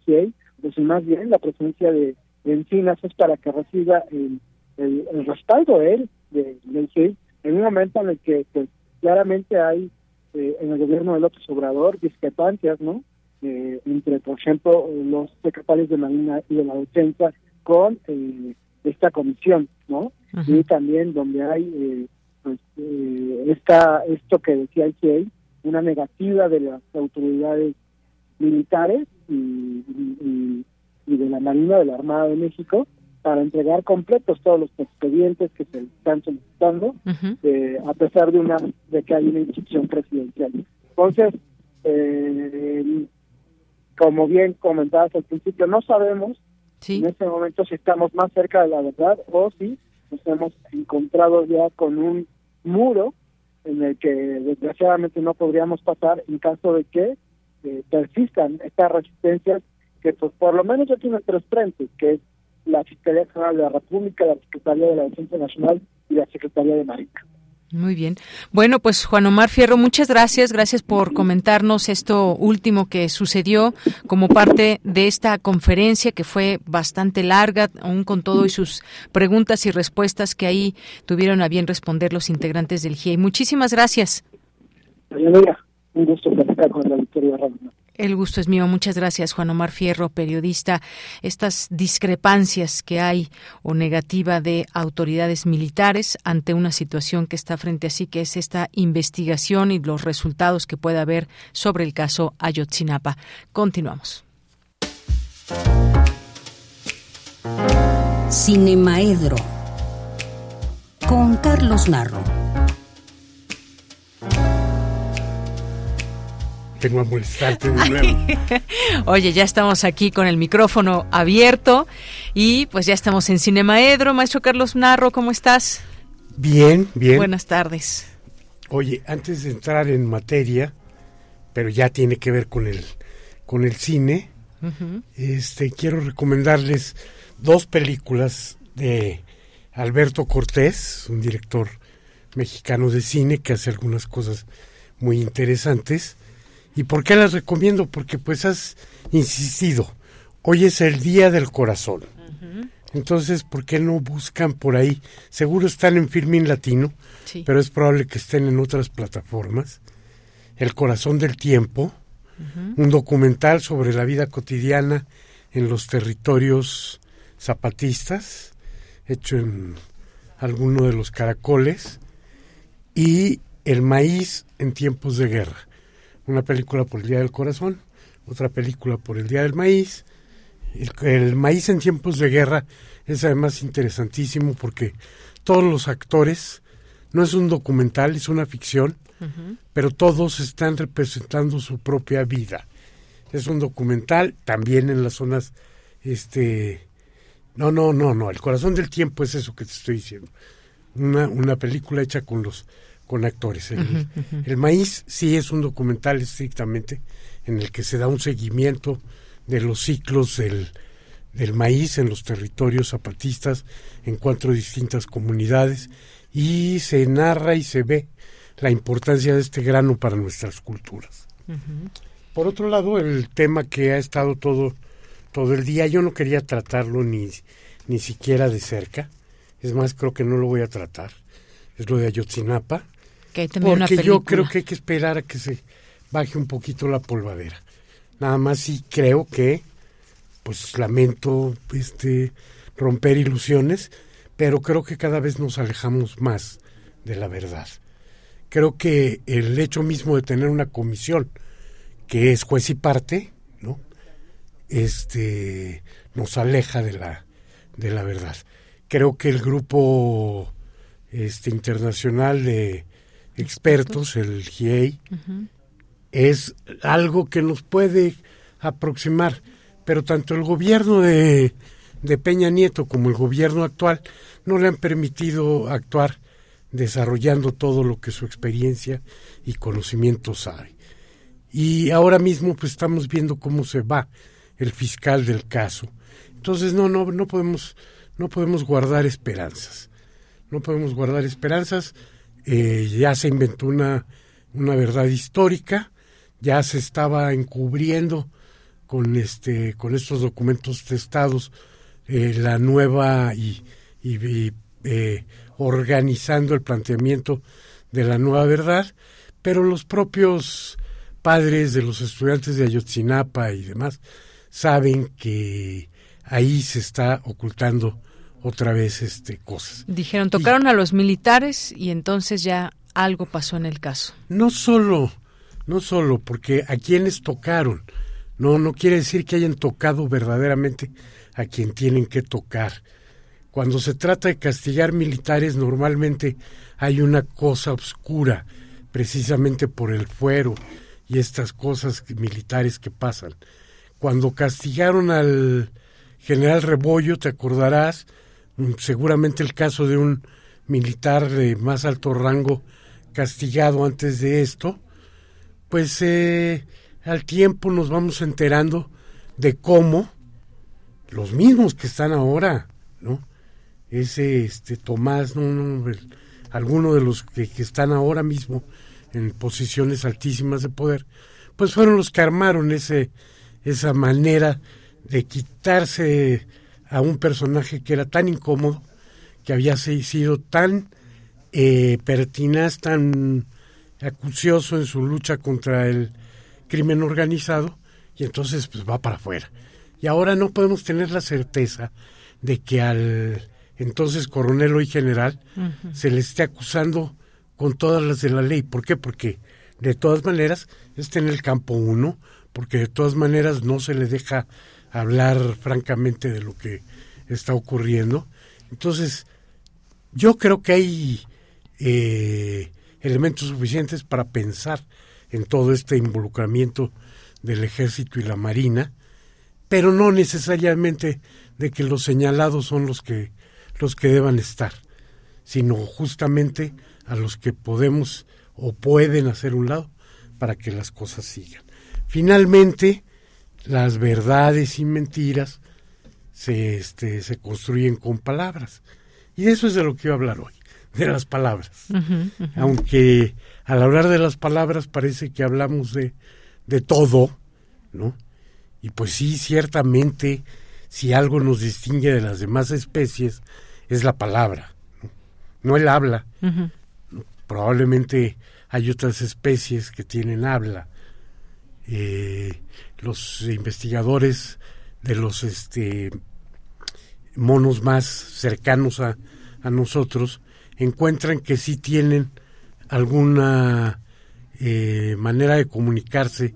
pues más bien la presencia de, encinas es para que reciba el, el, respaldo de él, de, del CIE, en un momento en el que pues claramente hay eh, en el gobierno de López Obrador discrepancias, ¿no? Eh, entre, por ejemplo, los secretarios de Marina y de la Defensa con eh, esta comisión, ¿no? Y también donde hay eh, pues, eh, esta, esto que decía el CIE, una negativa de las autoridades militares y, de la Marina, de la Armada de México, para entregar completos todos los expedientes que se están solicitando, eh, a pesar de una de que hay una instrucción presidencial. Entonces, eh, como bien comentabas al principio, no sabemos en este momento si estamos más cerca de la verdad o si nos hemos encontrado ya con un muro en el que desgraciadamente no podríamos pasar en caso de que eh, persistan estas resistencias que pues por lo menos ya tienen tres frentes, que es la Fiscalía General de la República, la Secretaría de la Defensa Nacional y la Secretaría de Marina. Muy bien. Bueno, pues Juan Omar Fierro, muchas gracias. Gracias por comentarnos esto último que sucedió como parte de esta conferencia que fue bastante larga, aún con todo y sus preguntas y respuestas que ahí tuvieron a bien responder los integrantes del GIEI. Muchísimas gracias. Un gusto platicar con la Victoria el gusto es mío. Muchas gracias, Juan Omar Fierro, periodista. Estas discrepancias que hay o negativa de autoridades militares ante una situación que está frente a sí, que es esta investigación y los resultados que pueda haber sobre el caso Ayotzinapa. Continuamos. Cinemaedro con Carlos Narro. Tengo a molestarte de nuevo. Oye, ya estamos aquí con el micrófono abierto y pues ya estamos en Cinemaedro. Maestro Carlos Narro, ¿cómo estás? Bien, bien. Buenas tardes. Oye, antes de entrar en materia, pero ya tiene que ver con el, con el cine, este, quiero recomendarles dos películas de Alberto Cortés, un director mexicano de cine que hace algunas cosas muy interesantes. ¿Y por qué las recomiendo? Porque pues has insistido, hoy es el Día del Corazón. Entonces, ¿por qué no buscan por ahí? Seguro están en Filmin Latino, pero es probable que estén en otras plataformas. El Corazón del Tiempo, un documental sobre la vida cotidiana en los territorios zapatistas, hecho en alguno de los caracoles, y El maíz en tiempos de guerra una película por el Día del Corazón, otra película por el Día del Maíz. El, maíz en tiempos de guerra es además interesantísimo porque todos los actores, no es un documental, es una ficción, pero todos están representando su propia vida. Es un documental también en las zonas, este, no, no, no, no, el corazón del tiempo es eso que te estoy diciendo. Una, una película hecha con los con actores. El, maíz sí es un documental estrictamente en el que se da un seguimiento de los ciclos del, del maíz en los territorios zapatistas en cuatro distintas comunidades y se narra y se ve la importancia de este grano para nuestras culturas. Por otro lado, el tema que ha estado todo, todo el día, yo no quería tratarlo ni, ni siquiera de cerca, es más, creo que no lo voy a tratar, es lo de Ayotzinapa, porque yo creo que hay que esperar a que se baje un poquito la polvadera. Nada más sí creo que, pues lamento este romper ilusiones, pero creo que cada vez nos alejamos más de la verdad. Creo que el hecho mismo de tener una comisión que es juez y parte, ¿no? Este nos aleja de la de la verdad. Creo que el grupo este internacional de expertos, el GIEI, es algo que nos puede aproximar, pero tanto el gobierno de, de Peña Nieto como el gobierno actual no le han permitido actuar desarrollando todo lo que su experiencia y conocimiento sabe. Y ahora mismo pues estamos viendo cómo se va el fiscal del caso. Entonces no no no podemos no podemos guardar esperanzas. No podemos guardar esperanzas eh, ya se inventó una, una verdad histórica, ya se estaba encubriendo con este con estos documentos testados eh, la nueva y, eh, organizando el planteamiento de la nueva verdad, pero los propios padres de los estudiantes de Ayotzinapa y demás saben que ahí se está ocultando otra vez este cosas. Dijeron, tocaron a los militares y entonces ya algo pasó en el caso. No solo, no solo porque a quienes tocaron, no, no quiere decir que hayan tocado verdaderamente a quien tienen que tocar. Cuando se trata de castigar militares, normalmente hay una cosa oscura, precisamente por el fuero y estas cosas militares que pasan. Cuando castigaron al general Rebollo, te acordarás, seguramente el caso de un militar de más alto rango castigado antes de esto, pues eh, al tiempo nos vamos enterando de cómo los mismos que están ahora, ¿no? Ese este Tomás, no, no alguno de los que, están ahora mismo en posiciones altísimas de poder, pues fueron los que armaron ese esa manera de quitarse a un personaje que era tan incómodo, que había sido tan eh, pertinaz, tan acucioso en su lucha contra el crimen organizado y entonces pues va para afuera. Y ahora no podemos tener la certeza de que al entonces coronel hoy general se le esté acusando con todas las de la ley. ¿Por qué? Porque de todas maneras está en el campo uno, porque de todas maneras no se le deja hablar francamente de lo que está ocurriendo. Entonces, yo creo que hay eh, elementos suficientes para pensar en todo este involucramiento del ejército y la marina, pero no necesariamente de que los señalados son los que los que deban estar, sino justamente a los que podemos o pueden hacer un lado para que las cosas sigan. Finalmente, las verdades y mentiras se, este, se construyen con palabras. Y de eso es de lo que iba a hablar hoy, de las palabras. Aunque al hablar de las palabras parece que hablamos de, de todo, ¿no? Y pues sí, ciertamente, si algo nos distingue de las demás especies, es la palabra, no, el habla. Probablemente hay otras especies que tienen habla. Eh, los investigadores de los este, monos más cercanos a, a nosotros encuentran que sí tienen alguna eh, manera de comunicarse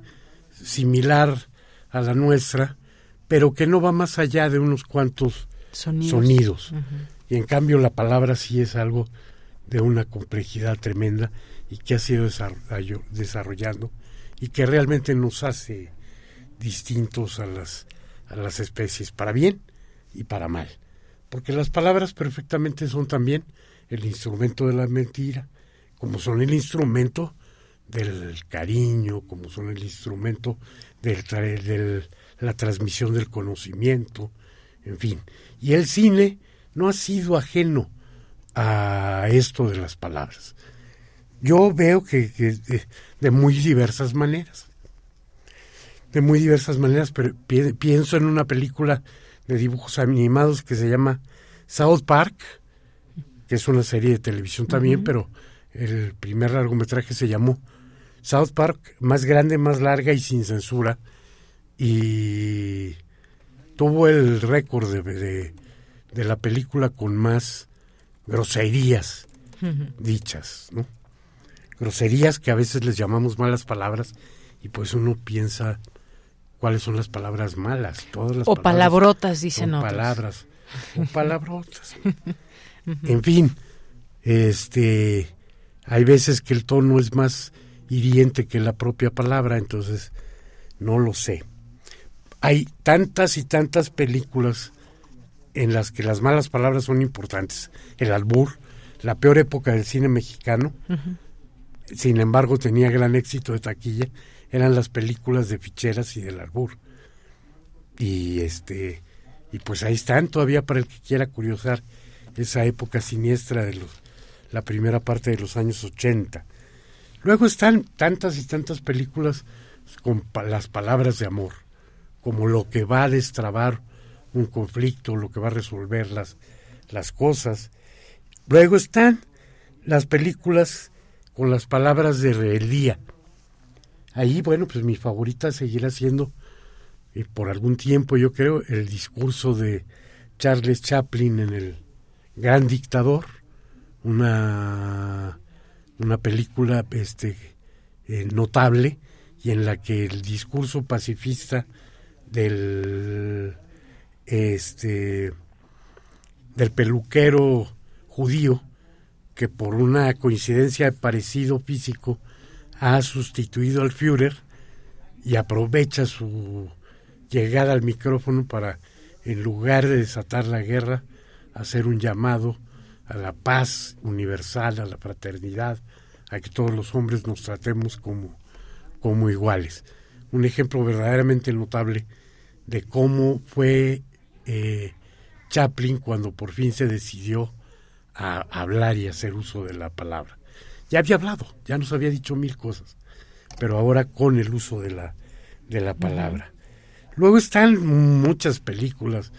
similar a la nuestra, pero que no va más allá de unos cuantos sonidos. Y en cambio la palabra sí es algo de una complejidad tremenda y que ha sido desarrollando y que realmente nos hace distintos a las, a las especies, para bien y para mal. Porque las palabras perfectamente son también el instrumento de la mentira, como son el instrumento del cariño, como son el instrumento de la transmisión del conocimiento, en fin. Y el cine no ha sido ajeno a esto de las palabras. Yo veo que, de, muy diversas maneras, de muy diversas maneras, pero pienso en una película de dibujos animados que se llama South Park, que es una serie de televisión también, pero el primer largometraje se llamó South Park, más grande, más larga y sin censura, y tuvo el récord de, de, la película con más groserías dichas, ¿no? Groserías que a veces les llamamos malas palabras y pues uno piensa cuáles son las palabras malas, todas las o palabrotas dicen otros. palabras o palabrotas. en fin, este hay veces que el tono es más hiriente que la propia palabra, entonces no lo sé. Hay tantas y tantas películas en las que las malas palabras son importantes. El albur, la peor época del cine mexicano, sin embargo tenía gran éxito de taquilla, eran las películas de ficheras y del albur. Y este y pues ahí están todavía para el que quiera curiosar esa época siniestra de los la primera parte de los años 80. Luego están tantas y tantas películas con las palabras de amor, como lo que va a destrabar un conflicto, lo que va a resolver las, las cosas. Luego están las películas con las palabras de rebeldía. Ahí, bueno, pues mi favorita seguirá siendo, y por algún tiempo yo creo, el discurso de Charles Chaplin en El Gran Dictador, una, una película este, eh, notable y en la que el discurso pacifista del este del peluquero judío que por una coincidencia de parecido físico ha sustituido al Führer y aprovecha su llegada al micrófono para en lugar de desatar la guerra hacer un llamado a la paz universal, a la fraternidad, a que todos los hombres nos tratemos como, como iguales. Un ejemplo verdaderamente notable de cómo fue eh, Chaplin cuando por fin se decidió a hablar y hacer uso de la palabra. Ya había hablado, ya nos había dicho mil cosas, pero ahora con el uso de la, de la palabra. Luego están muchas películas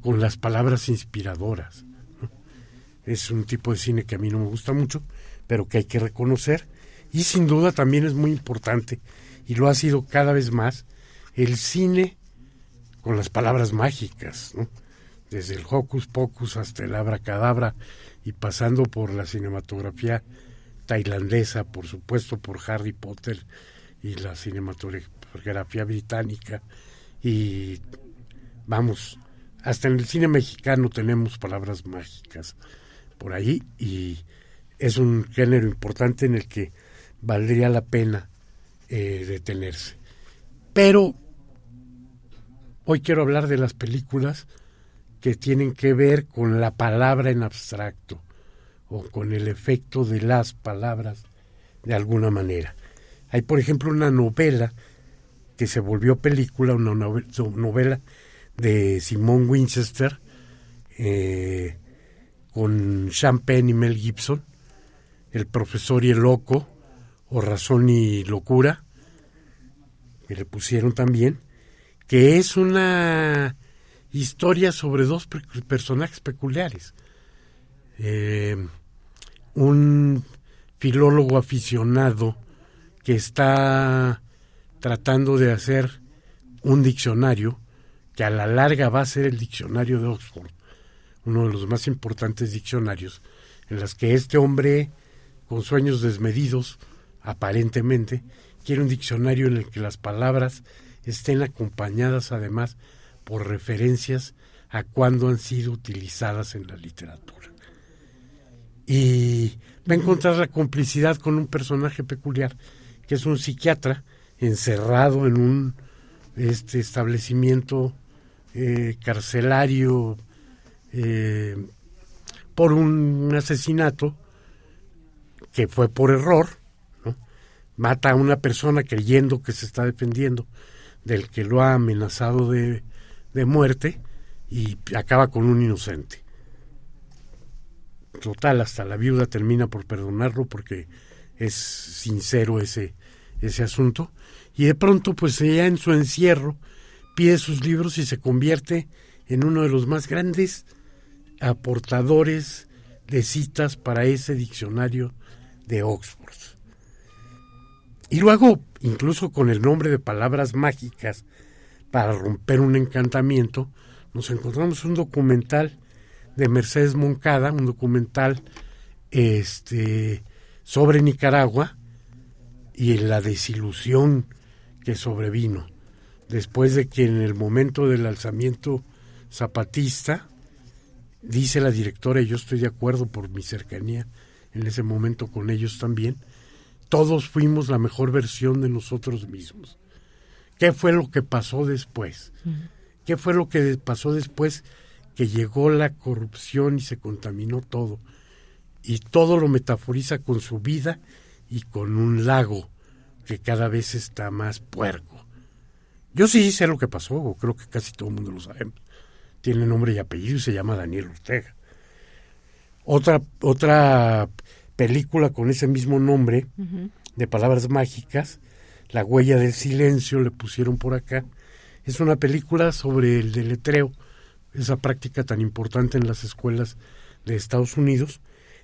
con las palabras inspiradoras. Es un tipo de cine que a mí no me gusta mucho, pero que hay que reconocer. Y sin duda también es muy importante, y lo ha sido cada vez más, el cine con las palabras mágicas, desde el hocus pocus hasta el abracadabra y pasando por la cinematografía tailandesa, por supuesto por Harry Potter y la cinematografía británica y vamos, hasta en el cine mexicano tenemos palabras mágicas por ahí y es un género importante en el que valdría la pena eh, detenerse. Pero Hoy quiero hablar de las películas que tienen que ver con la palabra en abstracto o con el efecto de las palabras de alguna manera. Hay, por ejemplo, una novela que se volvió película, una novela de Simón Winchester eh, con Sean Penn y Mel Gibson, El profesor y el loco, o Razón y locura, que le pusieron también, que es una historia sobre dos personajes peculiares. Eh, un filólogo aficionado que está tratando de hacer un diccionario que a la larga va a ser el diccionario de Oxford, uno de los más importantes diccionarios, en las que este hombre, con sueños desmedidos, aparentemente, quiere un diccionario en el que las palabras estén acompañadas además por referencias a cuándo han sido utilizadas en la literatura. Y va a encontrar la complicidad con un personaje peculiar, que es un psiquiatra encerrado en un este establecimiento eh, carcelario eh, por un asesinato que fue por error, mata a una persona creyendo que se está defendiendo del que lo ha amenazado de, muerte y acaba con un inocente. Total, hasta la viuda termina por perdonarlo porque es sincero ese, ese asunto. Y de pronto, pues ella en su encierro pide sus libros y se convierte en uno de los más grandes aportadores de citas para ese diccionario de Oxford. Y luego, incluso con el nombre de palabras mágicas para romper un encantamiento, nos encontramos un documental de Mercedes Moncada, un documental este, sobre Nicaragua y la desilusión que sobrevino después de que en el momento del alzamiento zapatista, dice la directora, y yo estoy de acuerdo por mi cercanía en ese momento con ellos también, todos fuimos la mejor versión de nosotros mismos. ¿Qué fue lo que pasó después? ¿Qué fue lo que pasó después que llegó la corrupción y se contaminó todo? Y todo lo metaforiza con su vida y con un lago que cada vez está más puerco. Yo sí sé lo que pasó, creo que casi todo el mundo lo sabemos. Tiene nombre y apellido y se llama Daniel Ortega. Otra, otra película con ese mismo nombre, de palabras mágicas, La huella del silencio, le pusieron por acá. Es una película sobre el deletreo, esa práctica tan importante en las escuelas de Estados Unidos,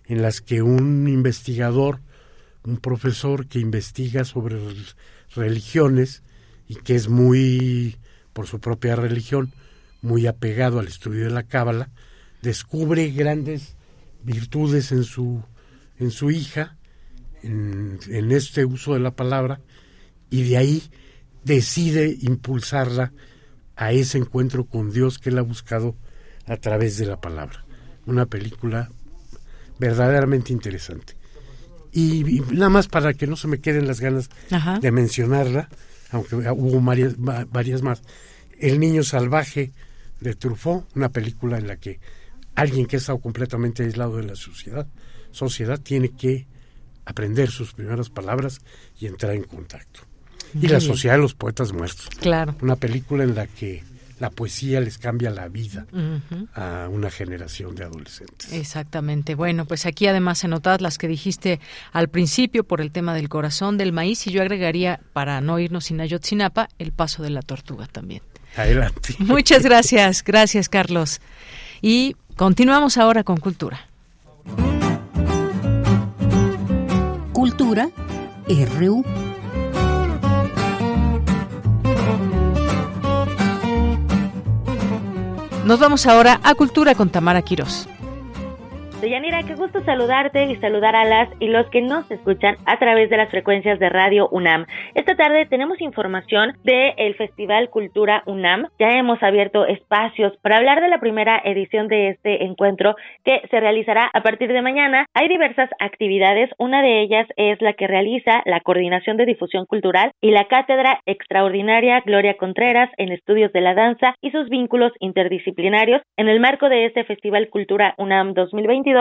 en las que un investigador, un profesor que investiga sobre religiones y que es muy, por su propia religión, muy apegado al estudio de la cábala, descubre grandes virtudes en su, en su hija, en, en este uso de la palabra, y de ahí decide impulsarla a ese encuentro con Dios que él ha buscado a través de la palabra. Una película verdaderamente interesante. Y, nada más para que no se me queden las ganas de mencionarla, aunque hubo varias, varias más. El niño salvaje de Truffaut, una película en la que alguien que ha estado completamente aislado de la sociedad, sociedad tiene que aprender sus primeras palabras y entrar en contacto. Y la sociedad de los poetas muertos. Claro. Una película en la que la poesía les cambia la vida a una generación de adolescentes. Exactamente. Bueno, pues aquí además se notan las que dijiste al principio por el tema del corazón, del maíz, y yo agregaría, para no irnos sin Ayotzinapa, el paso de la tortuga también. Adelante. Muchas gracias, gracias Carlos. Y continuamos ahora con Cultura. Cultura RU. Nos vamos ahora a Cultura con Tamara Quirós. Yanira, qué gusto saludarte y saludar a las y los que nos escuchan a través de las frecuencias de Radio UNAM. Esta tarde tenemos información del Festival Cultura UNAM. Ya hemos abierto espacios para hablar de la primera edición de este encuentro que se realizará a partir de mañana. Hay diversas actividades. Una de ellas es la que realiza la Coordinación de Difusión Cultural y la Cátedra Extraordinaria Gloria Contreras en Estudios de la Danza y sus vínculos interdisciplinarios en el marco de este Festival Cultura UNAM 2022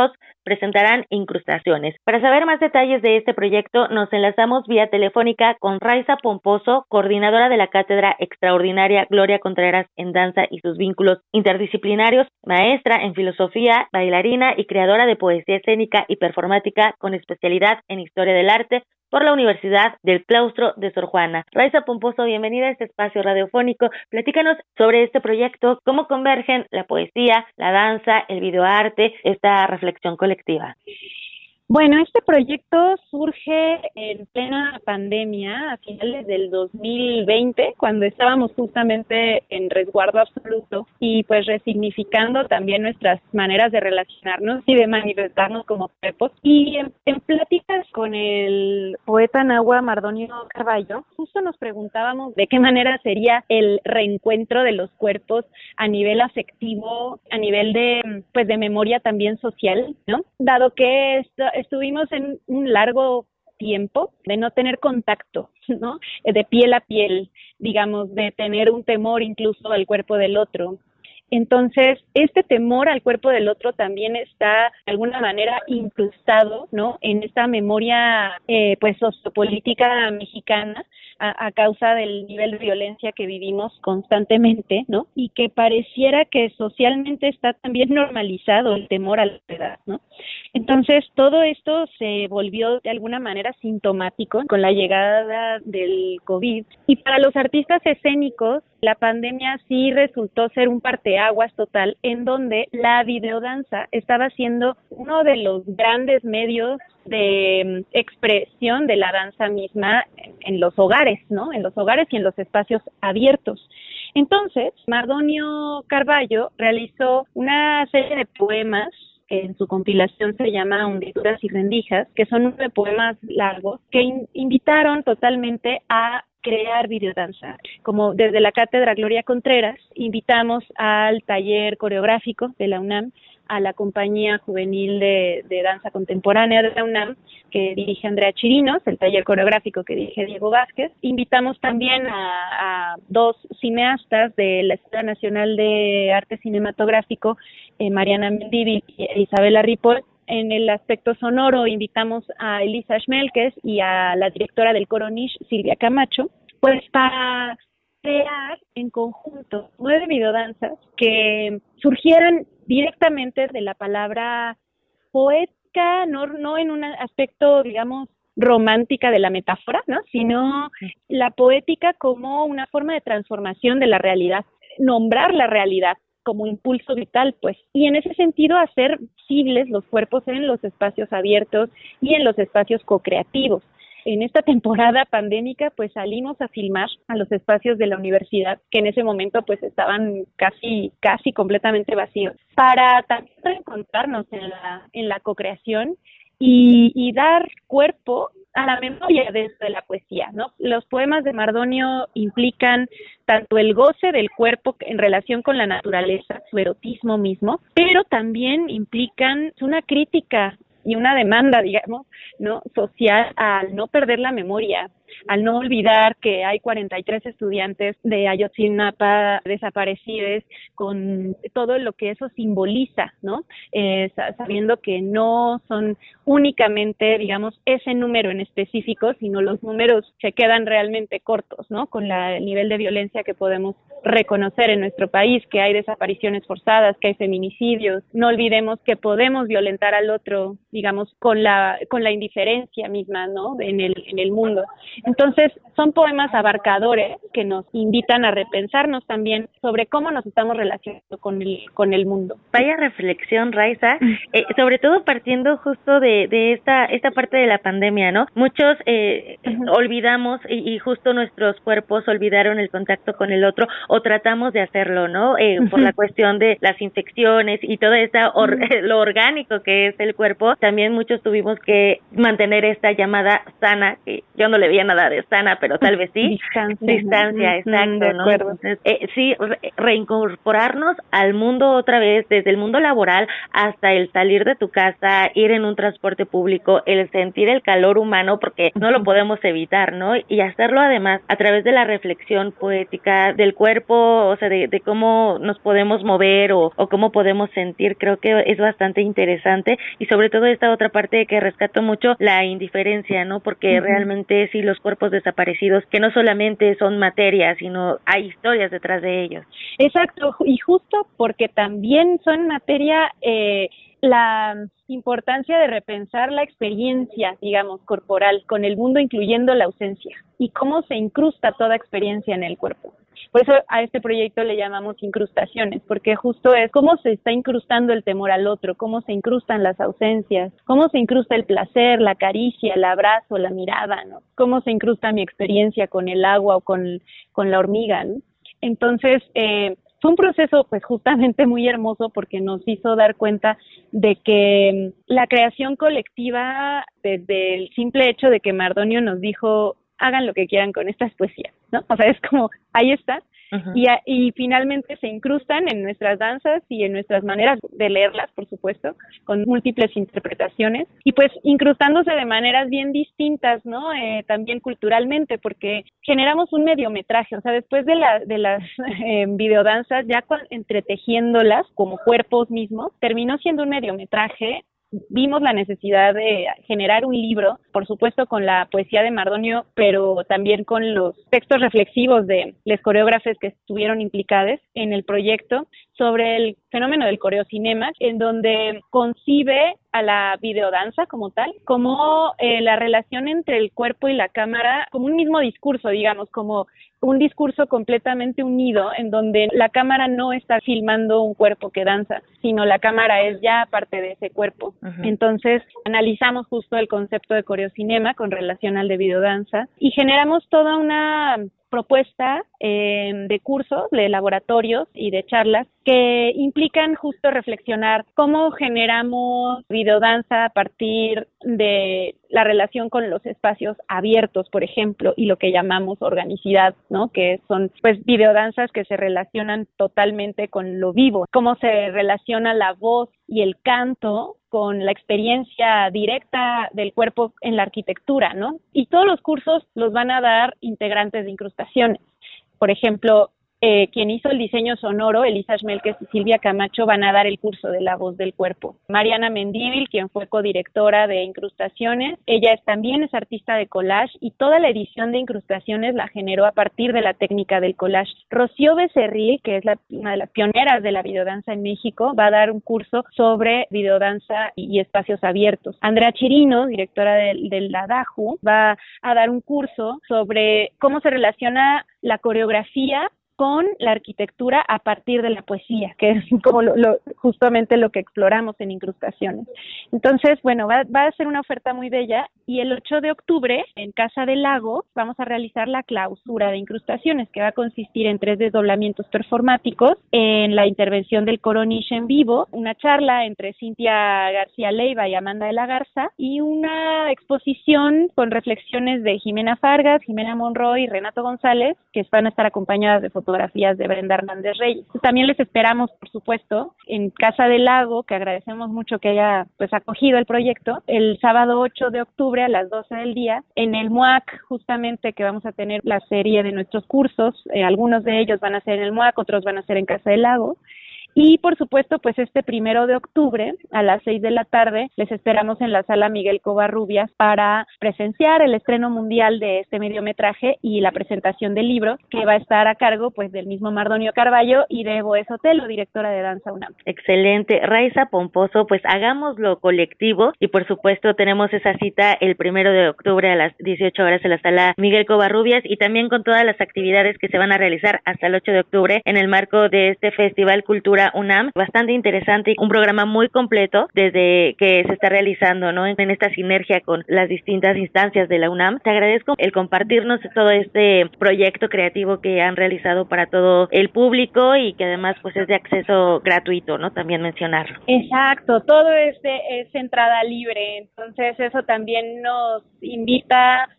presentarán incrustaciones. Para saber más detalles de este proyecto, nos enlazamos vía telefónica con Raiza Pomposo, coordinadora de la Cátedra Extraordinaria Gloria Contreras en Danza y sus vínculos interdisciplinarios, maestra en filosofía, bailarina y creadora de poesía escénica y performática con especialidad en historia del arte, por la Universidad del Claustro de Sor Juana. Raiza Pomposo, bienvenida a este espacio radiofónico. Platícanos sobre este proyecto, cómo convergen la poesía, la danza, el videoarte, esta reflexión colectiva. Bueno, este proyecto surge en plena pandemia, a finales del 2020, cuando estábamos justamente en resguardo absoluto y pues resignificando también nuestras maneras de relacionarnos y de manifestarnos como cuerpos. Y en, pláticas con el poeta Nahua Mardonio Carballo, justo nos preguntábamos de qué manera sería el reencuentro de los cuerpos a nivel afectivo, a nivel de pues de memoria también social, ¿no? Dado que esto estuvimos en un largo tiempo de no tener contacto, ¿no? De piel a piel, digamos, de tener un temor incluso al cuerpo del otro. Entonces, este temor al cuerpo del otro también está de alguna manera incrustado, ¿no? En esta memoria, eh, pues, sociopolítica mexicana, a, causa del nivel de violencia que vivimos constantemente, ¿no? Y que pareciera que socialmente está también normalizado el temor a la edad, ¿no? Entonces, todo esto se volvió de alguna manera sintomático con la llegada del COVID. Y para los artistas escénicos, la pandemia sí resultó ser un parteaguas total en donde la videodanza estaba siendo uno de los grandes medios de expresión de la danza misma en los hogares, ¿no? En los hogares y en los espacios abiertos. Entonces, Mardonio Carballo realizó una serie de poemas en su compilación se llama Hundituras y Rendijas, que son nueve poemas largos que invitaron totalmente a crear videodanza. Como desde la Cátedra Gloria Contreras, invitamos al taller coreográfico de la UNAM a la compañía juvenil de, danza contemporánea de la UNAM, que dirige Andrea Chirinos, el taller coreográfico que dirige Diego Vázquez. Invitamos también a, dos cineastas de la Escuela Nacional de Arte Cinematográfico, eh, Mariana Mendívil y Isabela Ripoll, en el aspecto sonoro invitamos a Elisa Schmelkes y a la directora del Coronish, Silvia Camacho, pues para crear en conjunto nueve videodanzas que surgieran directamente de la palabra poética, no, no en un aspecto, digamos, romántica de la metáfora, ¿no? Sino la poética como una forma de transformación de la realidad, nombrar la realidad como impulso vital, pues, y en ese sentido hacer visibles los cuerpos en los espacios abiertos y en los espacios co-creativos. En esta temporada pandémica, pues salimos a filmar a los espacios de la universidad, que en ese momento pues estaban casi, casi completamente vacíos, para también encontrarnos en la, en la co-creación y, dar cuerpo a la memoria de, la poesía, ¿no? Los poemas de Mardonio implican tanto el goce del cuerpo en relación con la naturaleza, su erotismo mismo, pero también implican una crítica y una demanda, digamos, ¿no? social al no perder la memoria, al no olvidar que hay 43 estudiantes de Ayotzinapa desaparecidos con todo lo que eso simboliza, ¿no? Eh, sabiendo que no son únicamente, digamos, ese número en específico, sino los números se quedan realmente cortos, ¿no? Con la, el nivel de violencia que podemos reconocer en nuestro país, que hay desapariciones forzadas, que hay feminicidios. No olvidemos que podemos violentar al otro, digamos, con la, con la indiferencia misma, ¿no? En el, en el mundo. Entonces, son poemas abarcadores que nos invitan a repensarnos también sobre cómo nos estamos relacionando con el, con el mundo. Vaya reflexión, Raiza, eh, sobre todo partiendo justo de, de esta, esta parte de la pandemia, ¿no? Muchos eh, olvidamos y, justo nuestros cuerpos olvidaron el contacto con el otro o tratamos de hacerlo, ¿no? Eh, por la cuestión de las infecciones y todo esta lo orgánico que es el cuerpo, también muchos tuvimos que mantener esta llamada sana, que yo no le veía nada de sana, pero tal vez sí. Distancia. exacto, ¿no? Eh, sí, reincorporarnos al mundo otra vez, desde el mundo laboral hasta el salir de tu casa, ir en un transporte público, el sentir el calor humano, porque no lo podemos evitar, ¿no? Y hacerlo además a través de la reflexión poética del cuerpo, o sea, de, cómo nos podemos mover o, o cómo podemos sentir, creo que es bastante interesante y sobre todo esta otra parte que rescato mucho, la indiferencia, ¿no? Porque realmente si los cuerpos desaparecidos que no solamente son materia, sino hay historias detrás de ellos. Exacto, y justo porque también son materia, eh, la importancia de repensar la experiencia, digamos, corporal con el mundo, incluyendo la ausencia, y cómo se incrusta toda experiencia en el cuerpo. Por eso a este proyecto le llamamos incrustaciones, porque justo es cómo se está incrustando el temor al otro, cómo se incrustan las ausencias, cómo se incrusta el placer, la caricia, el abrazo, la mirada, ¿no? Cómo se incrusta mi experiencia con el agua o con, con la hormiga, ¿no? Entonces, eh, fue un proceso pues justamente muy hermoso porque nos hizo dar cuenta de que la creación colectiva, desde el simple hecho de que Mardonio nos dijo hagan lo que quieran con estas poesías, ¿no? O sea, es como, ahí está, y, y, finalmente se incrustan en nuestras danzas y en nuestras maneras de leerlas, por supuesto, con múltiples interpretaciones, y pues incrustándose de maneras bien distintas, ¿no? Eh, también culturalmente, porque generamos un mediometraje, o sea, después de, la, de las eh, videodanzas, ya entretejiéndolas como cuerpos mismos, terminó siendo un mediometraje vimos la necesidad de generar un libro, por supuesto con la poesía de Mardonio, pero también con los textos reflexivos de los coreógrafos que estuvieron implicados en el proyecto sobre el fenómeno del coreocinema, en donde concibe a la videodanza como tal, como eh, la relación entre el cuerpo y la cámara, como un mismo discurso, digamos, como un discurso completamente unido en donde la cámara no está filmando un cuerpo que danza, sino la cámara es ya parte de ese cuerpo. Entonces, analizamos justo el concepto de coreocinema con relación al de videodanza y generamos toda una propuesta eh, de cursos, de laboratorios y de charlas que implican justo reflexionar cómo generamos videodanza a partir de la relación con los espacios abiertos, por ejemplo, y lo que llamamos organicidad, ¿no? Que son pues videodanzas que se relacionan totalmente con lo vivo, cómo se relaciona la voz y el canto con la experiencia directa del cuerpo en la arquitectura, ¿no? Y todos los cursos los van a dar integrantes de incrustaciones. Por ejemplo, eh, quien hizo el diseño sonoro, Elisa Schmelkes y Silvia Camacho, van a dar el curso de La Voz del Cuerpo. Mariana Mendívil, quien fue codirectora de incrustaciones, ella también es artista de collage y toda la edición de incrustaciones la generó a partir de la técnica del collage. Rocío Becerril, que es la, una de las pioneras de la videodanza en México, va a dar un curso sobre videodanza y, espacios abiertos. Andrea Chirino, directora del, del ADAJU, va a dar un curso sobre cómo se relaciona la coreografía con la arquitectura a partir de la poesía, que es como lo, justamente lo que exploramos en incrustaciones. Entonces, bueno, va, va, a ser una oferta muy bella y el 8 de octubre en Casa del Lago vamos a realizar la clausura de incrustaciones, que va a consistir en tres desdoblamientos performáticos, en la intervención del Coronish en vivo, una charla entre Cintia García Leiva y Amanda de la Garza y una exposición con reflexiones de Jimena Fargas, Jimena Monroy y Renato González, que van a estar acompañadas de fotografías de Brenda Hernández Reyes. También les esperamos, por supuesto, en Casa del Lago, que agradecemos mucho que haya pues acogido el proyecto, el sábado 8 de octubre a las 12 del día, en el MUAC, justamente que vamos a tener la serie de nuestros cursos, eh, algunos de ellos van a ser en el MUAC, otros van a ser en Casa del Lago, y por supuesto, pues este primero de octubre a las seis de la tarde les esperamos en la sala Miguel Covarrubias para presenciar el estreno mundial de este mediometraje y la presentación del libro que va a estar a cargo pues del mismo Mardonio Carballo y de Boe Sotelo, directora de Danza UNAM. Excelente. Raiza Pomposo, pues hagámoslo colectivo y por supuesto tenemos esa cita el primero de octubre a las 18 horas en la sala Miguel Covarrubias y también con todas las actividades que se van a realizar hasta el 8 de octubre en el marco de este Festival UNAM, bastante interesante, un programa muy completo desde que se está realizando, ¿no? En esta sinergia con las distintas instancias de la UNAM. Te agradezco el compartirnos todo este proyecto creativo que han realizado para todo el público y que además pues es de acceso gratuito, ¿no? También mencionarlo. Exacto, todo es, es entrada libre, entonces eso también nos invita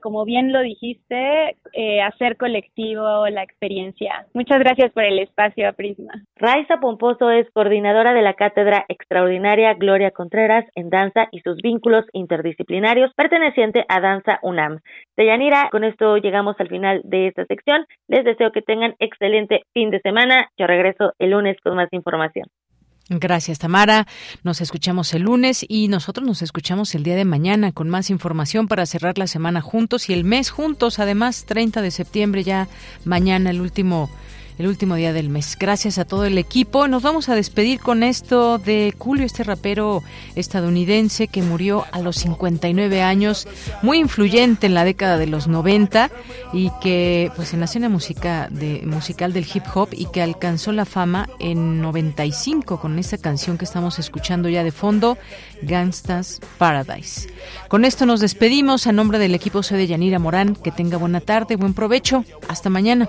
como bien lo dijiste, eh, hacer colectivo la experiencia. Muchas gracias por el espacio, Prisma. Raiza Pomposo es coordinadora de la Cátedra Extraordinaria Gloria Contreras en Danza y sus vínculos interdisciplinarios, perteneciente a Danza UNAM. Deyanira, con esto llegamos al final de esta sección. Les deseo que tengan excelente fin de semana. Yo regreso el lunes con más información. Gracias, Tamara. Nos escuchamos el lunes y nosotros nos escuchamos el día de mañana con más información para cerrar la semana juntos y el mes juntos. Además, 30 de septiembre ya mañana el último el último día del mes. Gracias a todo el equipo. Nos vamos a despedir con esto de Julio, este rapero estadounidense que murió a los 59 años, muy influyente en la década de los 90 y que pues en la escena música de, musical del hip hop y que alcanzó la fama en 95 con esta canción que estamos escuchando ya de fondo, Gangsta's Paradise. Con esto nos despedimos a nombre del equipo soy de Yanira Morán, que tenga buena tarde, buen provecho, hasta mañana.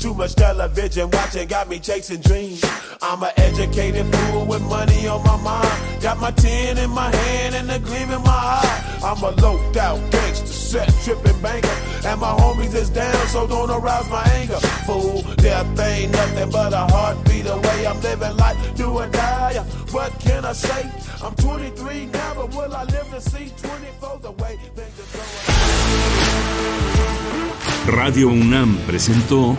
Too much television watching got me chasing dreams. I'm an educated fool with money on my mind. Got my tin in my hand and a gleam in my eye. I'm a low out gangster, set tripping banker. And my homies is down, so don't arouse my anger. Fool, death ain't nothing but a heartbeat away. I'm living life, do or die. What can I say? I'm 23 now, but will I live to see 24 the way Radio UNAM presentó